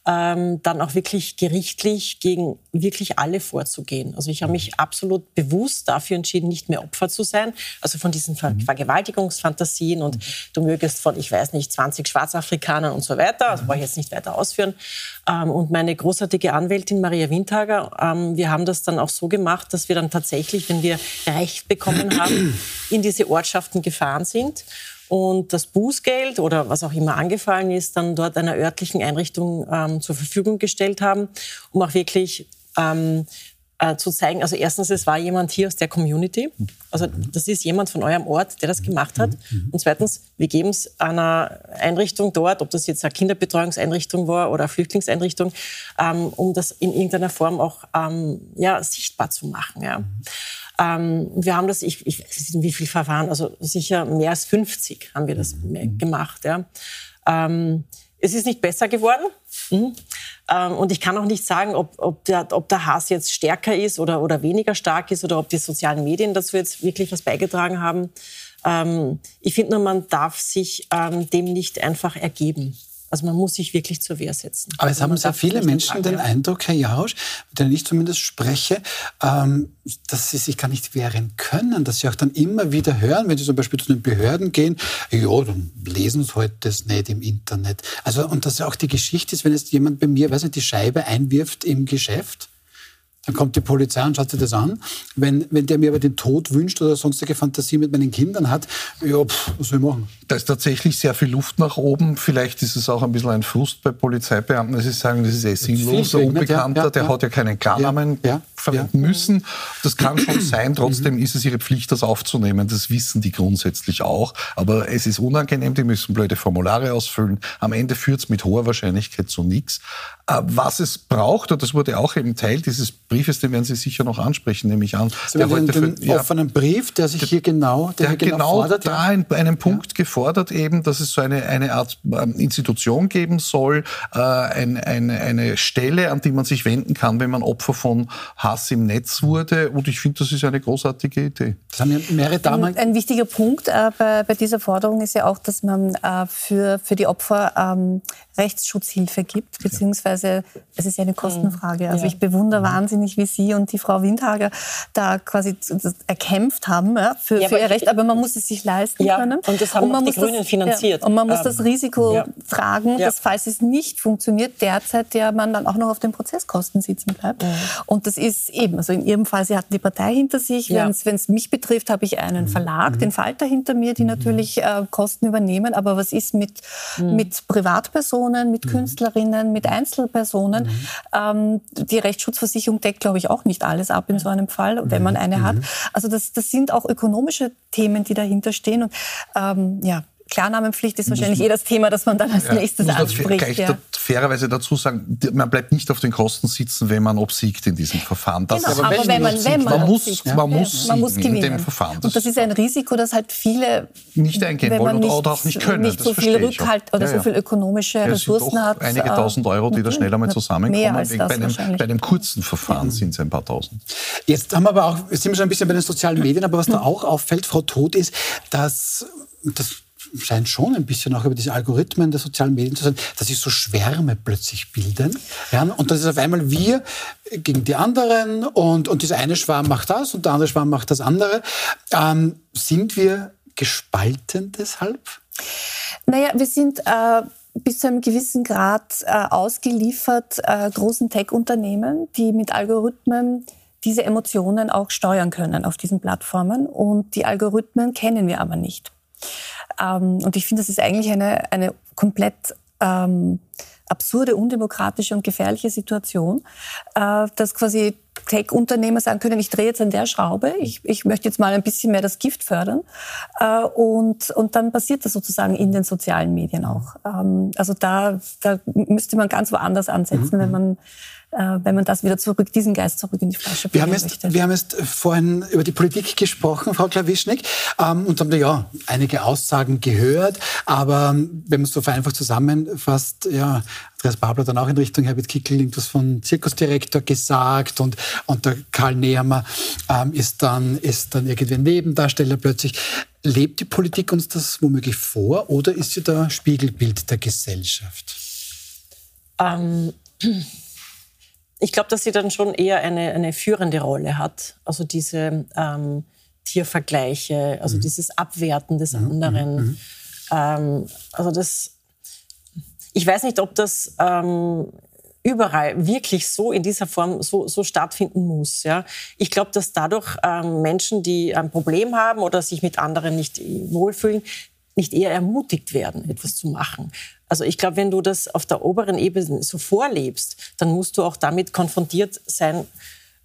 ähm, dann auch wirklich gerichtlich gegen wirklich alle vorzugehen. Also ich habe mich absolut bewusst dafür entschieden, nicht mehr Opfer zu sein. Also von diesen Ver mhm. Vergewaltigungsfantasien und du mögest von, ich weiß nicht, 20 Schwarzafrikanern und so weiter. Also brauche ich jetzt nicht weiter ausführen. Ähm, und meine großartige Anwältin Maria Windhager, ähm, wir haben das dann auch so gemacht, dass wir dann tatsächlich, wenn wir Recht bekommen haben, in diese Ortschaften gefahren sind und das Bußgeld oder was auch immer angefallen ist, dann dort einer örtlichen Einrichtung ähm, zur Verfügung gestellt haben, um auch wirklich ähm, äh, zu zeigen, also erstens, es war jemand hier aus der Community, also das ist jemand von eurem Ort, der das gemacht hat. Und zweitens, wir geben es einer Einrichtung dort, ob das jetzt eine Kinderbetreuungseinrichtung war oder eine Flüchtlingseinrichtung, ähm, um das in irgendeiner Form auch ähm, ja, sichtbar zu machen. Ja. Ähm, wir haben das, ich, ich weiß nicht, wie viel Verfahren, also sicher mehr als 50 haben wir das mhm. gemacht. Ja. Ähm, es ist nicht besser geworden. Mhm. Ähm, und ich kann auch nicht sagen, ob, ob, der, ob der Hass jetzt stärker ist oder, oder weniger stark ist oder ob die sozialen Medien dazu jetzt wirklich was beigetragen haben. Ähm, ich finde nur, man darf sich ähm, dem nicht einfach ergeben. Also man muss sich wirklich zur Wehr setzen. Aber es haben sehr viele Menschen den Eindruck, Herr Jausch, mit denen ich zumindest spreche, ähm, dass sie sich gar nicht wehren können, dass sie auch dann immer wieder hören, wenn sie zum Beispiel zu den Behörden gehen, ja, dann lesen sie heute das nicht im Internet. Also, und dass ja auch die Geschichte ist, wenn jetzt jemand bei mir, weiß nicht, die Scheibe einwirft im Geschäft, Dann kommt die Polizei und schaut sich das an. Wenn, wenn der mir aber den Tod wünscht oder sonstige Fantasie mit meinen Kindern hat, ja, pff, was soll ich machen? Da ist tatsächlich sehr viel Luft nach oben. Vielleicht ist es auch ein bisschen ein Frust bei Polizeibeamten, dass sie sagen, das ist eh sinnlos, ein Unbekannter, ja, ja, der ja. hat ja keinen Klarnamen verwenden müssen. Das kann schon <clears throat> sein. Trotzdem mhm. ist es ihre Pflicht, das aufzunehmen. Das wissen die grundsätzlich auch. Aber es ist unangenehm, die müssen blöde Formulare ausfüllen. Am Ende führt es mit hoher Wahrscheinlichkeit zu nichts. Äh, was es braucht, und das wurde auch eben Teil dieses Briefes, den werden Sie sicher noch ansprechen, nehme ich an. Sie der heute den, ja, offenen Brief, der sich hier genau, der, der genau, genau fordert, da ja. einen Punkt ja. gefordert eben, dass es so eine, eine Art ähm, Institution geben soll, äh, ein, eine, eine Stelle, an die man sich wenden kann, wenn man Opfer von Hass im Netz wurde. Und ich finde, das ist eine großartige Idee. Das haben ja mehrere Damen. Ein, ein wichtiger Punkt äh, bei, bei, dieser Forderung ist ja auch, dass man äh, für, für die Opfer ähm, Rechtsschutzhilfe gibt, beziehungsweise es ist ja eine Kostenfrage. Also ich bewundere wahnsinnig, wie Sie und die Frau Windhager da quasi erkämpft haben ja, für, ja, für ihr Recht, aber man muss es sich leisten ja, können. Und das haben und man die Grünen das, finanziert. und man muss ähm, das Risiko tragen, dass falls es nicht funktioniert, derzeit ja man dann auch noch auf den Prozesskosten sitzen bleibt. Und das ist eben, also in Ihrem Fall, Sie hatten die Partei hinter sich. Wenn es mich betrifft, habe ich einen mhm. Verlag, mhm. den Falter hinter mir, die mhm. natürlich äh, Kosten übernehmen. Aber was ist mit, mhm. mit Privatpersonen, mit mhm. Künstlerinnen, mit Einzelpersonen? Mhm. Ähm, die Rechtsschutzversicherung deckt, glaube ich, auch nicht alles ab in so einem Fall, wenn man eine hat. Also das, das sind auch ökonomische Themen, die dahinter stehen. Und ähm, ja, Klarnamenpflicht ist wahrscheinlich eh das Thema, das man dann als ja, nächstes muss anspricht. Gleich ja. Fairerweise dazu sagen, man bleibt nicht auf den Kosten sitzen, wenn man obsiegt in diesem Verfahren. Das genau, aber, wenn, man, wenn man, man muss, ja. man muss, man muss gewinnen. in dem Verfahren. Das und das ist ein Risiko, das halt viele nicht eingehen wollen nicht, oder auch nicht können. Nicht so viel Rückhalt oder so viel ökonomische Ressourcen hat. Einige tausend Euro, die da schnell einmal zusammenkommen. Mehr als das bei, einem, bei einem kurzen Verfahren sind es ein paar tausend. Jetzt haben wir aber auch, sind wir schon ein bisschen bei den sozialen Medien, aber was da auch auffällt, Frau Todt, ist, dass das scheint schon ein bisschen auch über diese Algorithmen der sozialen Medien zu sein, dass sich so Schwärme plötzlich bilden. Ja, und das ist auf einmal wir gegen die anderen und, und dieser eine Schwarm macht das und der andere Schwarm macht das andere. Ähm, sind wir gespalten deshalb? Naja, wir sind äh, bis zu einem gewissen Grad äh, ausgeliefert äh, großen Tech-Unternehmen, die mit Algorithmen diese Emotionen auch steuern können auf diesen Plattformen. Und die Algorithmen kennen wir aber nicht. Ähm, und ich finde, das ist eigentlich eine, eine komplett ähm, absurde, undemokratische und gefährliche Situation, äh, dass quasi Tech-Unternehmer sagen können, ich drehe jetzt an der Schraube, ich, ich möchte jetzt mal ein bisschen mehr das Gift fördern. Äh, und, und dann passiert das sozusagen in den sozialen Medien auch. Ähm, also da, da müsste man ganz woanders ansetzen, mhm. wenn man wenn man das wieder zurück, diesen Geist zurück in die Flasche bringen wir haben möchte. wir haben jetzt vorhin über die Politik gesprochen, Frau Klawischnik, ähm, und haben da ja einige Aussagen gehört. Aber wenn man es so vereinfacht zusammenfasst, ja, Andreas Babler dann auch in Richtung Herbert Kickel irgendwas von Zirkusdirektor gesagt und, und der Karl Nehammer ähm, ist, dann, ist dann irgendwie ein Nebendarsteller plötzlich. Lebt die Politik uns das womöglich vor oder ist sie da Spiegelbild der Gesellschaft? Ähm <clears throat> ich glaube, dass sie dann schon eher eine, eine führende Rolle hat. Also diese ähm, Tiervergleiche, also mhm. dieses Abwerten des mhm. anderen. Mhm. Ähm, also das, ich weiß nicht, ob das ähm, überall wirklich so in dieser Form so, so stattfinden muss. Ja? Ich glaube, dass dadurch ähm, Menschen, die ein Problem haben oder sich mit anderen nicht wohlfühlen, nicht eher ermutigt werden, etwas zu machen. Also ich glaube, wenn du das auf der oberen Ebene so vorlebst, dann musst du auch damit konfrontiert sein,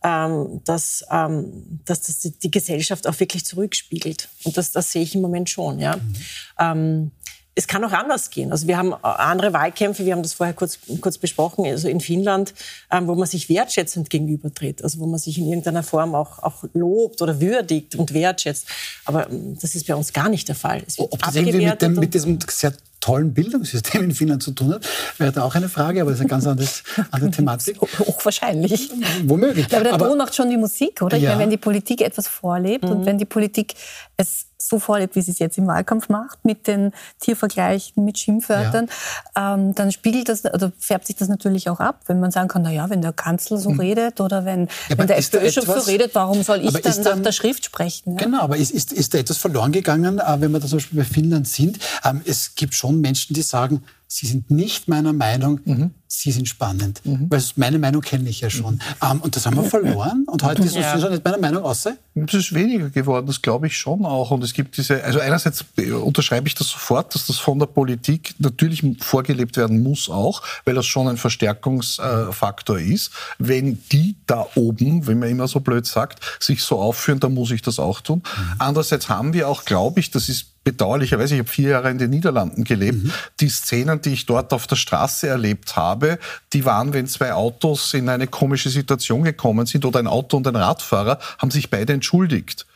ähm, dass, ähm, dass das die Gesellschaft auch wirklich zurückspiegelt. Und das, das sehe ich im Moment schon. Ja. Mhm. Ähm, es kann auch anders gehen. Also wir haben äh, andere Wahlkämpfe, wir haben das vorher kurz, kurz besprochen, also in Finnland, ähm, wo man sich wertschätzend gegenübertritt, also wo man sich in irgendeiner Form auch, auch lobt oder würdigt und wertschätzt. Aber ähm, das ist bei uns gar nicht der Fall. Ob das irgendwie mit, dem, mit diesem sehr tollen Bildungssystem in Finnland zu tun hat, wäre da auch eine Frage, aber das ist eine ganz anderes, andere <laughs> Thematik. Hochwahrscheinlich. Womöglich. Ja, aber der aber, Ton macht schon die Musik, oder? Ich ja. meine, wenn die Politik etwas vorlebt mhm. und wenn die Politik es so vorlebt, wie sie es jetzt im Wahlkampf macht, mit den Tiervergleichen, mit Schimpfwörtern, ja. ähm, dann spiegelt das, oder färbt sich das natürlich auch ab, wenn man sagen kann, na ja, wenn der Kanzler so mhm. redet oder wenn, ja, wenn der FPÖ-Chef so redet, warum soll ich dann, dann nach der Schrift sprechen? Ja? Genau, aber ist, ist, ist da etwas verloren gegangen, äh, wenn wir da zum Beispiel bei Finnland sind? Ähm, es gibt schon Menschen, die sagen, Sie sind nicht meiner Meinung, mhm. Sie sind spannend. Mhm. Weil meine Meinung kenne ich ja schon. Mhm. Um, und das haben wir verloren. Und heute ist ja. schon nicht meine Meinung außer. Es ist weniger geworden, das glaube ich schon auch. Und es gibt diese, also einerseits unterschreibe ich das sofort, dass das von der Politik natürlich vorgelebt werden muss auch, weil das schon ein Verstärkungsfaktor ist. Wenn die da oben, wenn man immer so blöd sagt, sich so aufführen, dann muss ich das auch tun. Mhm. Andererseits haben wir auch, glaube ich, das ist bedauerlicherweise, ich habe vier Jahre in den Niederlanden gelebt, mhm. die Szenen, die ich dort auf der Straße erlebt habe, die waren, wenn zwei Autos in eine komische Situation gekommen sind oder ein Auto und ein Radfahrer, haben sich beide entschuldigt.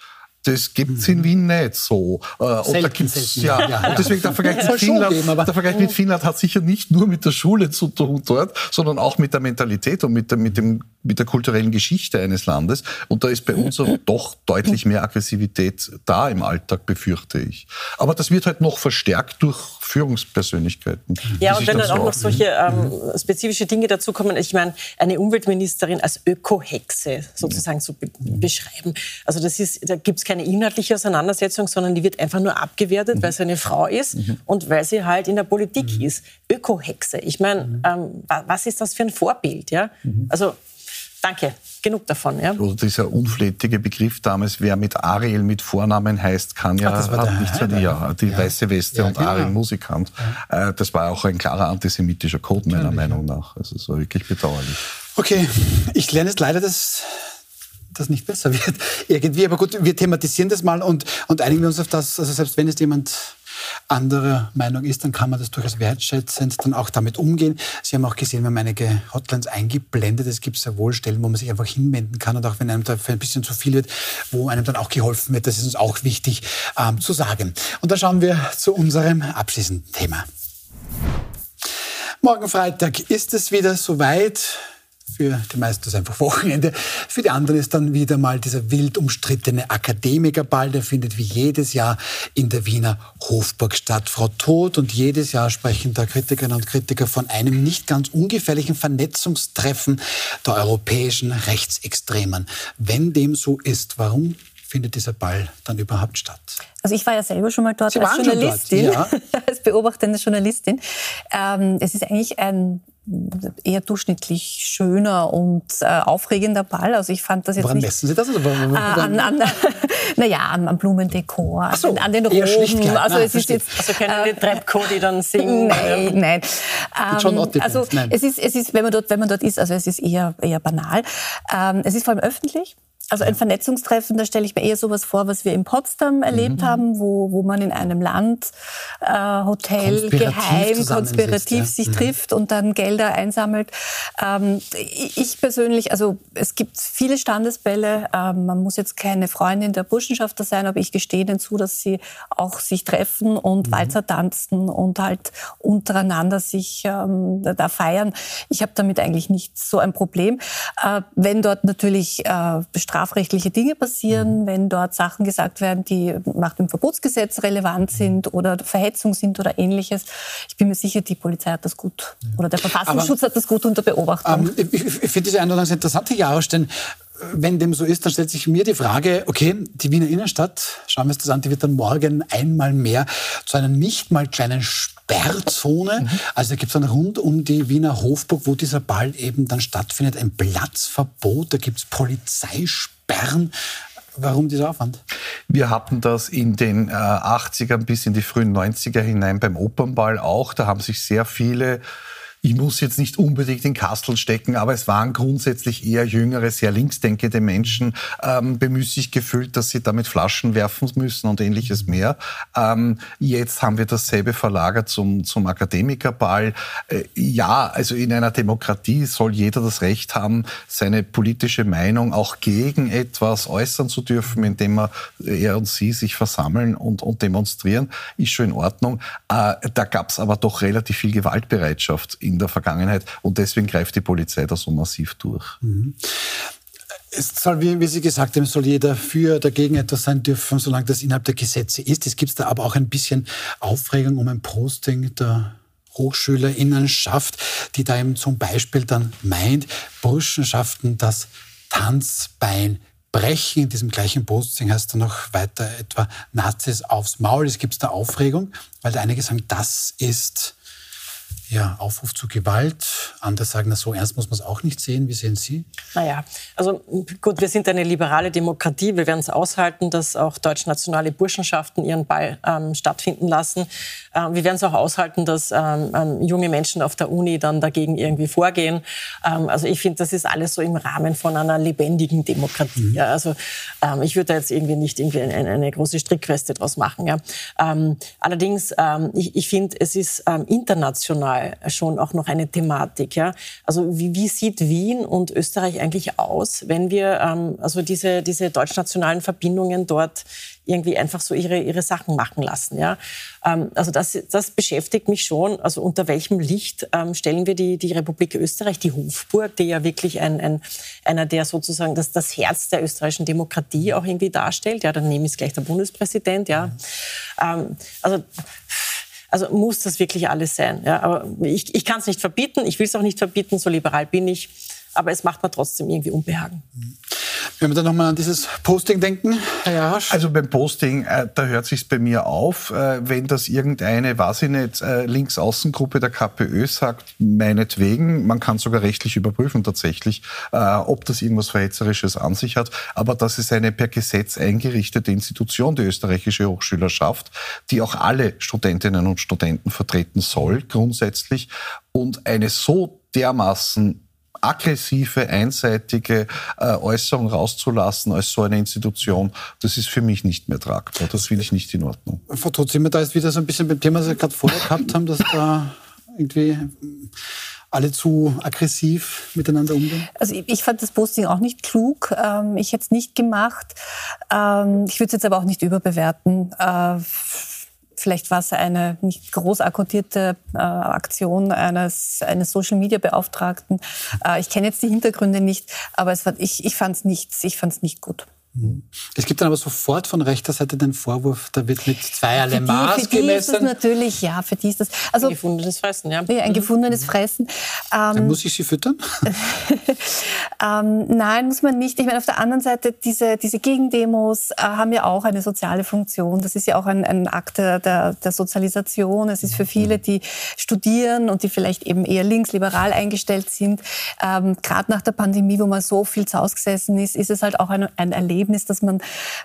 Das gibt es in Wien nicht so. Äh, und da gibt's, ja, ja, Und deswegen der Vergleich, mit Finnland, geben, der Vergleich mit Finnland hat sicher nicht nur mit der Schule zu tun dort, sondern auch mit der Mentalität und mit der, mit dem, mit der kulturellen Geschichte eines Landes. Und da ist bei uns doch deutlich mehr Aggressivität da im Alltag, befürchte ich. Aber das wird halt noch verstärkt durch Führungspersönlichkeiten. Ja, und wenn dann auch noch solche ähm, spezifische Dinge dazukommen, ich meine, eine Umweltministerin als Ökohexe sozusagen zu be beschreiben. Also das ist, da gibt es keine inhaltliche Auseinandersetzung, sondern die wird einfach nur abgewertet, mhm. weil sie eine Frau ist mhm. und weil sie halt in der Politik mhm. ist. Ökohexe. Ich meine, mhm. ähm, was ist das für ein Vorbild? Ja? Mhm. Also Danke, genug davon. Ja? Oder dieser unflätige Begriff damals, wer mit Ariel mit Vornamen heißt, kann ja, Ach, hat nichts die, ja, die ja. weiße Weste ja, und genau. Ariel Musikant. Ja. Äh, das war auch ein klarer antisemitischer Code meiner Meinung nach. Also es war wirklich bedauerlich. Okay, ich lerne jetzt leider dass das nicht besser wird <laughs> irgendwie. Aber gut, wir thematisieren das mal und, und einigen wir uns auf das. Also selbst wenn es jemand anderer Meinung ist, dann kann man das durchaus wertschätzend dann auch damit umgehen. Sie haben auch gesehen, wir haben einige Hotlines eingeblendet. Es gibt sehr wohl Stellen, wo man sich einfach hinwenden kann und auch wenn einem da ein bisschen zu viel wird, wo einem dann auch geholfen wird. Das ist uns auch wichtig ähm, zu sagen. Und da schauen wir zu unserem abschließenden Thema. Morgen Freitag ist es wieder soweit. Für die meisten ist einfach Wochenende. Für die anderen ist dann wieder mal dieser wild umstrittene Akademikerball. Der findet wie jedes Jahr in der Wiener Hofburg statt. Frau Tod und jedes Jahr sprechen da Kritikerinnen und Kritiker von einem nicht ganz ungefährlichen Vernetzungstreffen der europäischen Rechtsextremen. Wenn dem so ist, warum findet dieser Ball dann überhaupt statt? Also ich war ja selber schon mal dort Sie als Journalistin, dort, ja. <laughs> als beobachtende Journalistin. Ähm, es ist eigentlich ein eher durchschnittlich schöner und äh, aufregender Ball. Also ich fand das jetzt Woran nicht... messen Sie das? Oder äh, an, an, <laughs> naja, an, an Blumendekor, so, an, an, den Roben. Also Na, es ist jetzt... Also können die Treppco, die dann <laughs> singen? Nein, nein. Ähm, also nein. es ist, es ist, wenn man dort, wenn man dort ist, also es ist eher, eher banal. Ähm, es ist vor allem öffentlich. Also ein Vernetzungstreffen, da stelle ich mir eher sowas vor, was wir in Potsdam erlebt mhm. haben, wo, wo man in einem Landhotel äh, geheim, konspirativ ja. sich mhm. trifft und dann Gelder einsammelt. Ähm, ich persönlich, also es gibt viele Standesbälle. Ähm, man muss jetzt keine Freundin der Burschenschafter sein, aber ich gestehe ihnen zu, dass sie auch sich treffen und mhm. Walzer tanzen und halt untereinander sich ähm, da feiern. Ich habe damit eigentlich nicht so ein Problem. Äh, wenn dort natürlich äh, strafrechtliche Dinge passieren, mhm. wenn dort Sachen gesagt werden, die nach dem Verbotsgesetz relevant sind oder Verhetzung sind oder ähnliches. Ich bin mir sicher, die Polizei hat das gut oder der Verfassungsschutz Aber, hat das gut unter Beobachtung. Ähm, ich, ich finde diese Einladung interessant, Herr Jarosch, denn wenn dem so ist, dann stellt sich mir die Frage, okay, die Wiener Innenstadt, schauen wir uns das an, die wird dann morgen einmal mehr zu einer nicht mal kleinen Sperrzone. Mhm. Also da gibt es dann rund um die Wiener Hofburg, wo dieser Ball eben dann stattfindet, ein Platzverbot, da gibt es Polizeisperren. Warum dieser Aufwand? Wir hatten das in den äh, 80ern bis in die frühen 90er hinein beim Opernball auch. Da haben sich sehr viele ich muss jetzt nicht unbedingt in Kastel stecken, aber es waren grundsätzlich eher jüngere, sehr linksdenkende Menschen ähm, bemüßigt gefühlt, dass sie damit Flaschen werfen müssen und ähnliches mehr. Ähm, jetzt haben wir dasselbe verlagert zum, zum Akademikerball. Äh, ja, also in einer Demokratie soll jeder das Recht haben, seine politische Meinung auch gegen etwas äußern zu dürfen, indem er, er und sie sich versammeln und, und demonstrieren, ist schon in Ordnung. Äh, da gab es aber doch relativ viel Gewaltbereitschaft in der Vergangenheit. Und deswegen greift die Polizei da so massiv durch. Mhm. Es soll, wie, wie, Sie gesagt haben, soll jeder für dagegen etwas sein dürfen, solange das innerhalb der Gesetze ist. Es gibt da aber auch ein bisschen Aufregung um ein Posting der Hochschülerinnenschaft, die da eben zum Beispiel dann meint, Burschenschaften das Tanzbein brechen. In diesem gleichen Posting heißt dann noch weiter etwa Nazis aufs Maul. Es gibt da Aufregung, weil da einige sagen, das ist ja, Aufruf zu Gewalt. Andere sagen, so ernst muss man es auch nicht sehen. Wie sehen Sie? Naja, also gut, wir sind eine liberale Demokratie. Wir werden es aushalten, dass auch deutschnationale Burschenschaften ihren Ball ähm, stattfinden lassen. Ähm, wir werden es auch aushalten, dass ähm, ähm, junge Menschen auf der Uni dann dagegen irgendwie vorgehen. Ähm, also ich finde, das ist alles so im Rahmen von einer lebendigen Demokratie. Mhm. Ja. Also ähm, ich würde da jetzt irgendwie nicht irgendwie eine, eine große Strickqueste draus machen. Ja. allerdings, ich, ich finde, es ist international Mal schon auch noch eine Thematik. Ja? Also wie, wie sieht Wien und Österreich eigentlich aus, wenn wir ähm, also diese, diese deutschnationalen Verbindungen dort irgendwie einfach so ihre, ihre Sachen machen lassen. Ja? Ähm, also das, das beschäftigt mich schon. Also unter welchem Licht ähm, stellen wir die, die Republik Österreich, die Hofburg, die ja wirklich ein, ein, einer, der sozusagen das, das Herz der österreichischen Demokratie auch irgendwie darstellt. Ja, daneben ist gleich der Bundespräsident. Ja. Ähm, also also muss das wirklich alles sein. Ja, aber ich, ich kann es nicht verbieten, ich will es auch nicht verbieten, so liberal bin ich aber es macht mir trotzdem irgendwie Unbehagen. Wenn wir dann nochmal an dieses Posting denken, Herr Jarasch? Also beim Posting, äh, da hört sich bei mir auf, äh, wenn das irgendeine, weiß ich nicht, äh, Linksaußengruppe der KPÖ sagt, meinetwegen, man kann sogar rechtlich überprüfen tatsächlich, äh, ob das irgendwas Verhetzerisches an sich hat, aber das ist eine per Gesetz eingerichtete Institution, die österreichische Hochschülerschaft, die auch alle Studentinnen und Studenten vertreten soll, grundsätzlich, und eine so dermaßen aggressive, einseitige äh, Äußerung rauszulassen als so eine Institution, das ist für mich nicht mehr tragbar. Das finde ich nicht in Ordnung. Frau wir da jetzt wieder so ein bisschen beim Thema, das wir gerade vorher gehabt haben, dass da irgendwie alle zu aggressiv miteinander umgehen? Also ich, ich fand das Posting auch nicht klug. Ähm, ich hätte es nicht gemacht. Ähm, ich würde es jetzt aber auch nicht überbewerten. Äh, Vielleicht war es eine nicht groß akkordierte äh, Aktion eines, eines Social-Media-Beauftragten. Äh, ich kenne jetzt die Hintergründe nicht, aber es war, ich, ich fand es nicht, nicht gut. Es gibt dann aber sofort von rechter Seite den Vorwurf, da wird mit zweierlei Maß für die gemessen. Ist das natürlich, ja, für die ist das. Also, ein gefundenes Fressen, ja. ja ein gefundenes Fressen. Ähm, muss ich sie füttern? <laughs> ähm, nein, muss man nicht. Ich meine, auf der anderen Seite, diese, diese Gegendemos äh, haben ja auch eine soziale Funktion. Das ist ja auch ein, ein Akt der, der, Sozialisation. Es ist für viele, die studieren und die vielleicht eben eher linksliberal eingestellt sind, ähm, gerade nach der Pandemie, wo man so viel zu Hause gesessen ist, ist es halt auch ein, ein Erlebnis Erlebnis, dass man,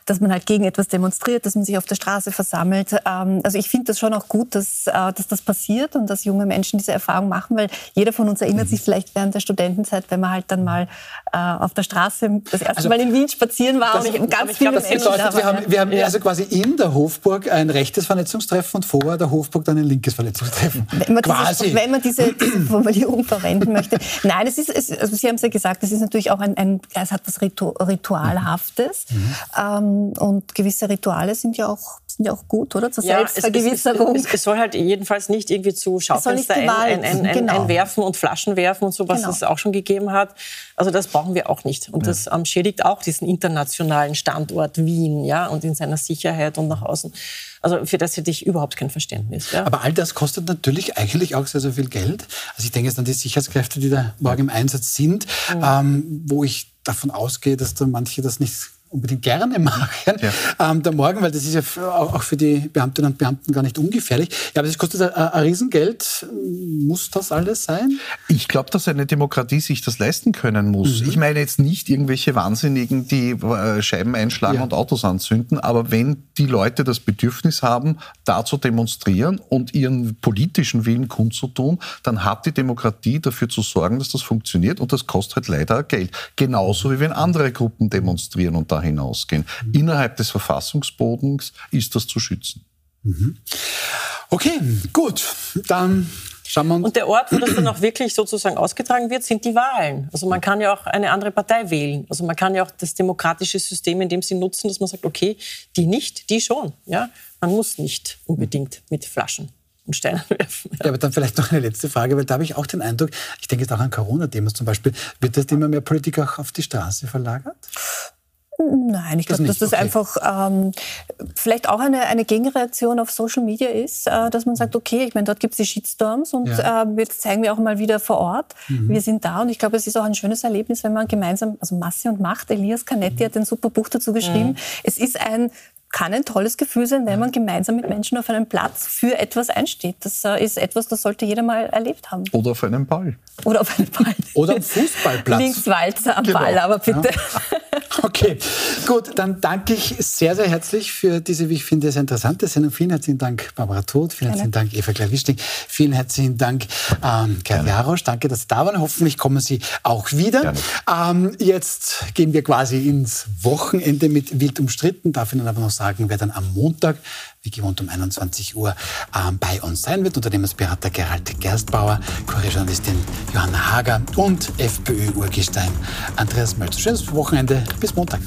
dass man halt gegen etwas demonstriert, dass man sich auf der Straße versammelt. Ähm, also ich finde das schon auch gut, dass, äh, dass das passiert und dass junge Menschen diese Erfahrung machen, weil jeder von uns erinnert sich mhm. vielleicht während der Studentenzeit, wenn man halt dann mal äh, auf der Straße das erste also, Mal in Wien spazieren war und, und ganz viele Menschen bedeutet. Wir haben, wir haben ja. also quasi in der Hofburg ein rechtes Vernetzungstreffen und vor der Hofburg dann ein linkes Vernetzungstreffen. Wenn man, quasi. Diese, wenn man diese, diese Formulierung verwenden möchte. Nein, es ist, es, also Sie haben es ja gesagt, es ist natürlich auch ein, ein es hat was Ritualhaftes. Gottes. Mhm. Ähm, und gewisse Rituale sind ja auch sind ja auch gut, oder? Zur ja, Selbstvergewisserung. Es, es, es, soll halt jedenfalls nicht irgendwie zu Schaufenster ein, ein, ein, genau. einwerfen und Flaschen werfen und so, was genau. es auch schon gegeben hat. Also das brauchen wir auch nicht. Und ja. das ähm, schädigt auch diesen internationalen Standort Wien, ja, und in seiner Sicherheit und nach außen. Also für das hätte ich überhaupt kein Verständnis. Ja. Aber all das kostet natürlich eigentlich auch sehr, sehr viel Geld. Also ich denke jetzt an die Sicherheitskräfte, die da morgen im Einsatz sind, mhm. ähm, wo ich davon ausgehe, dass da manche das nicht unbedingt gerne machen, ja. ähm, der Morgen, weil das ist ja auch für die Beamtinnen und Beamten gar nicht ungefährlich. Ja, aber das kostet ein, ein Riesengeld. Muss das alles sein? Ich glaube, dass eine Demokratie sich das leisten können muss. Mhm. Ich meine jetzt nicht irgendwelche Wahnsinnigen, die äh, Scheiben einschlagen ja. und Autos anzünden, aber wenn die Leute das Bedürfnis haben, da zu demonstrieren und ihren politischen Willen kundzutun, dann hat die Demokratie dafür zu sorgen, dass das funktioniert und das kostet halt leider Geld. Genauso wie wenn andere Gruppen demonstrieren und da hinausgehen. Mhm. Innerhalb des Verfassungsbodens ist das zu schützen. Mhm. Okay, gut. Dann schauen wir uns. Und der Ort, wo das dann auch wirklich sozusagen ausgetragen wird, sind die Wahlen. Also man kann ja auch eine andere Partei wählen. Also man kann ja auch das demokratische System in dem Sinn nutzen, dass man sagt, okay, die nicht, die schon. Ja? Man muss nicht unbedingt mit Flaschen und Steinen <laughs> werfen. Ja. ja. aber dann vielleicht noch eine letzte Frage, weil da habe ich auch den Eindruck, ich denke jetzt auch an Corona-Demos zum Beispiel, wird das Thema mehr Politik auch auf die Straße verlagert? Nein, ich glaube, dass das okay. einfach ähm, vielleicht auch eine, eine Gegenreaktion auf Social Media ist, äh, dass man sagt, okay, ich meine, dort gibt es die Shitstorms und ja. äh, jetzt zeigen wir auch mal wieder vor Ort, mhm. wir sind da und ich glaube, es ist auch ein schönes Erlebnis, wenn man gemeinsam, also Masse und Macht, Elias Canetti mhm. hat ein super Buch dazu geschrieben, mhm. es ist ein kann ein tolles Gefühl sein, wenn man gemeinsam mit Menschen auf einem Platz für etwas einsteht. Das äh, ist etwas, das sollte jeder mal erlebt haben. Oder auf einem Ball. Oder auf einem Ball. <laughs> Oder am Fußballplatz. Links Walzer am genau. Ball, aber bitte. Ja. <laughs> Okay, gut, dann danke ich sehr, sehr herzlich für diese, wie ich finde, sehr interessante Sendung. Vielen herzlichen Dank, Barbara Todt. Vielen herzlichen Dank, Eva Klawischnik. Vielen herzlichen Dank, ähm, Kai Jarosch. Danke, dass Sie da waren. Hoffentlich kommen Sie auch wieder. Ähm, jetzt gehen wir quasi ins Wochenende mit Wild umstritten. Darf Ihnen aber noch sagen, wer dann am Montag wie gewohnt um 21 Uhr ähm, bei uns sein wird. Unternehmensberater Gerald Gerstbauer, Kurierjournalistin Johanna Hager und FPÖ-Urgestein Andreas Mölzer. Schönes Wochenende. Bis Montag.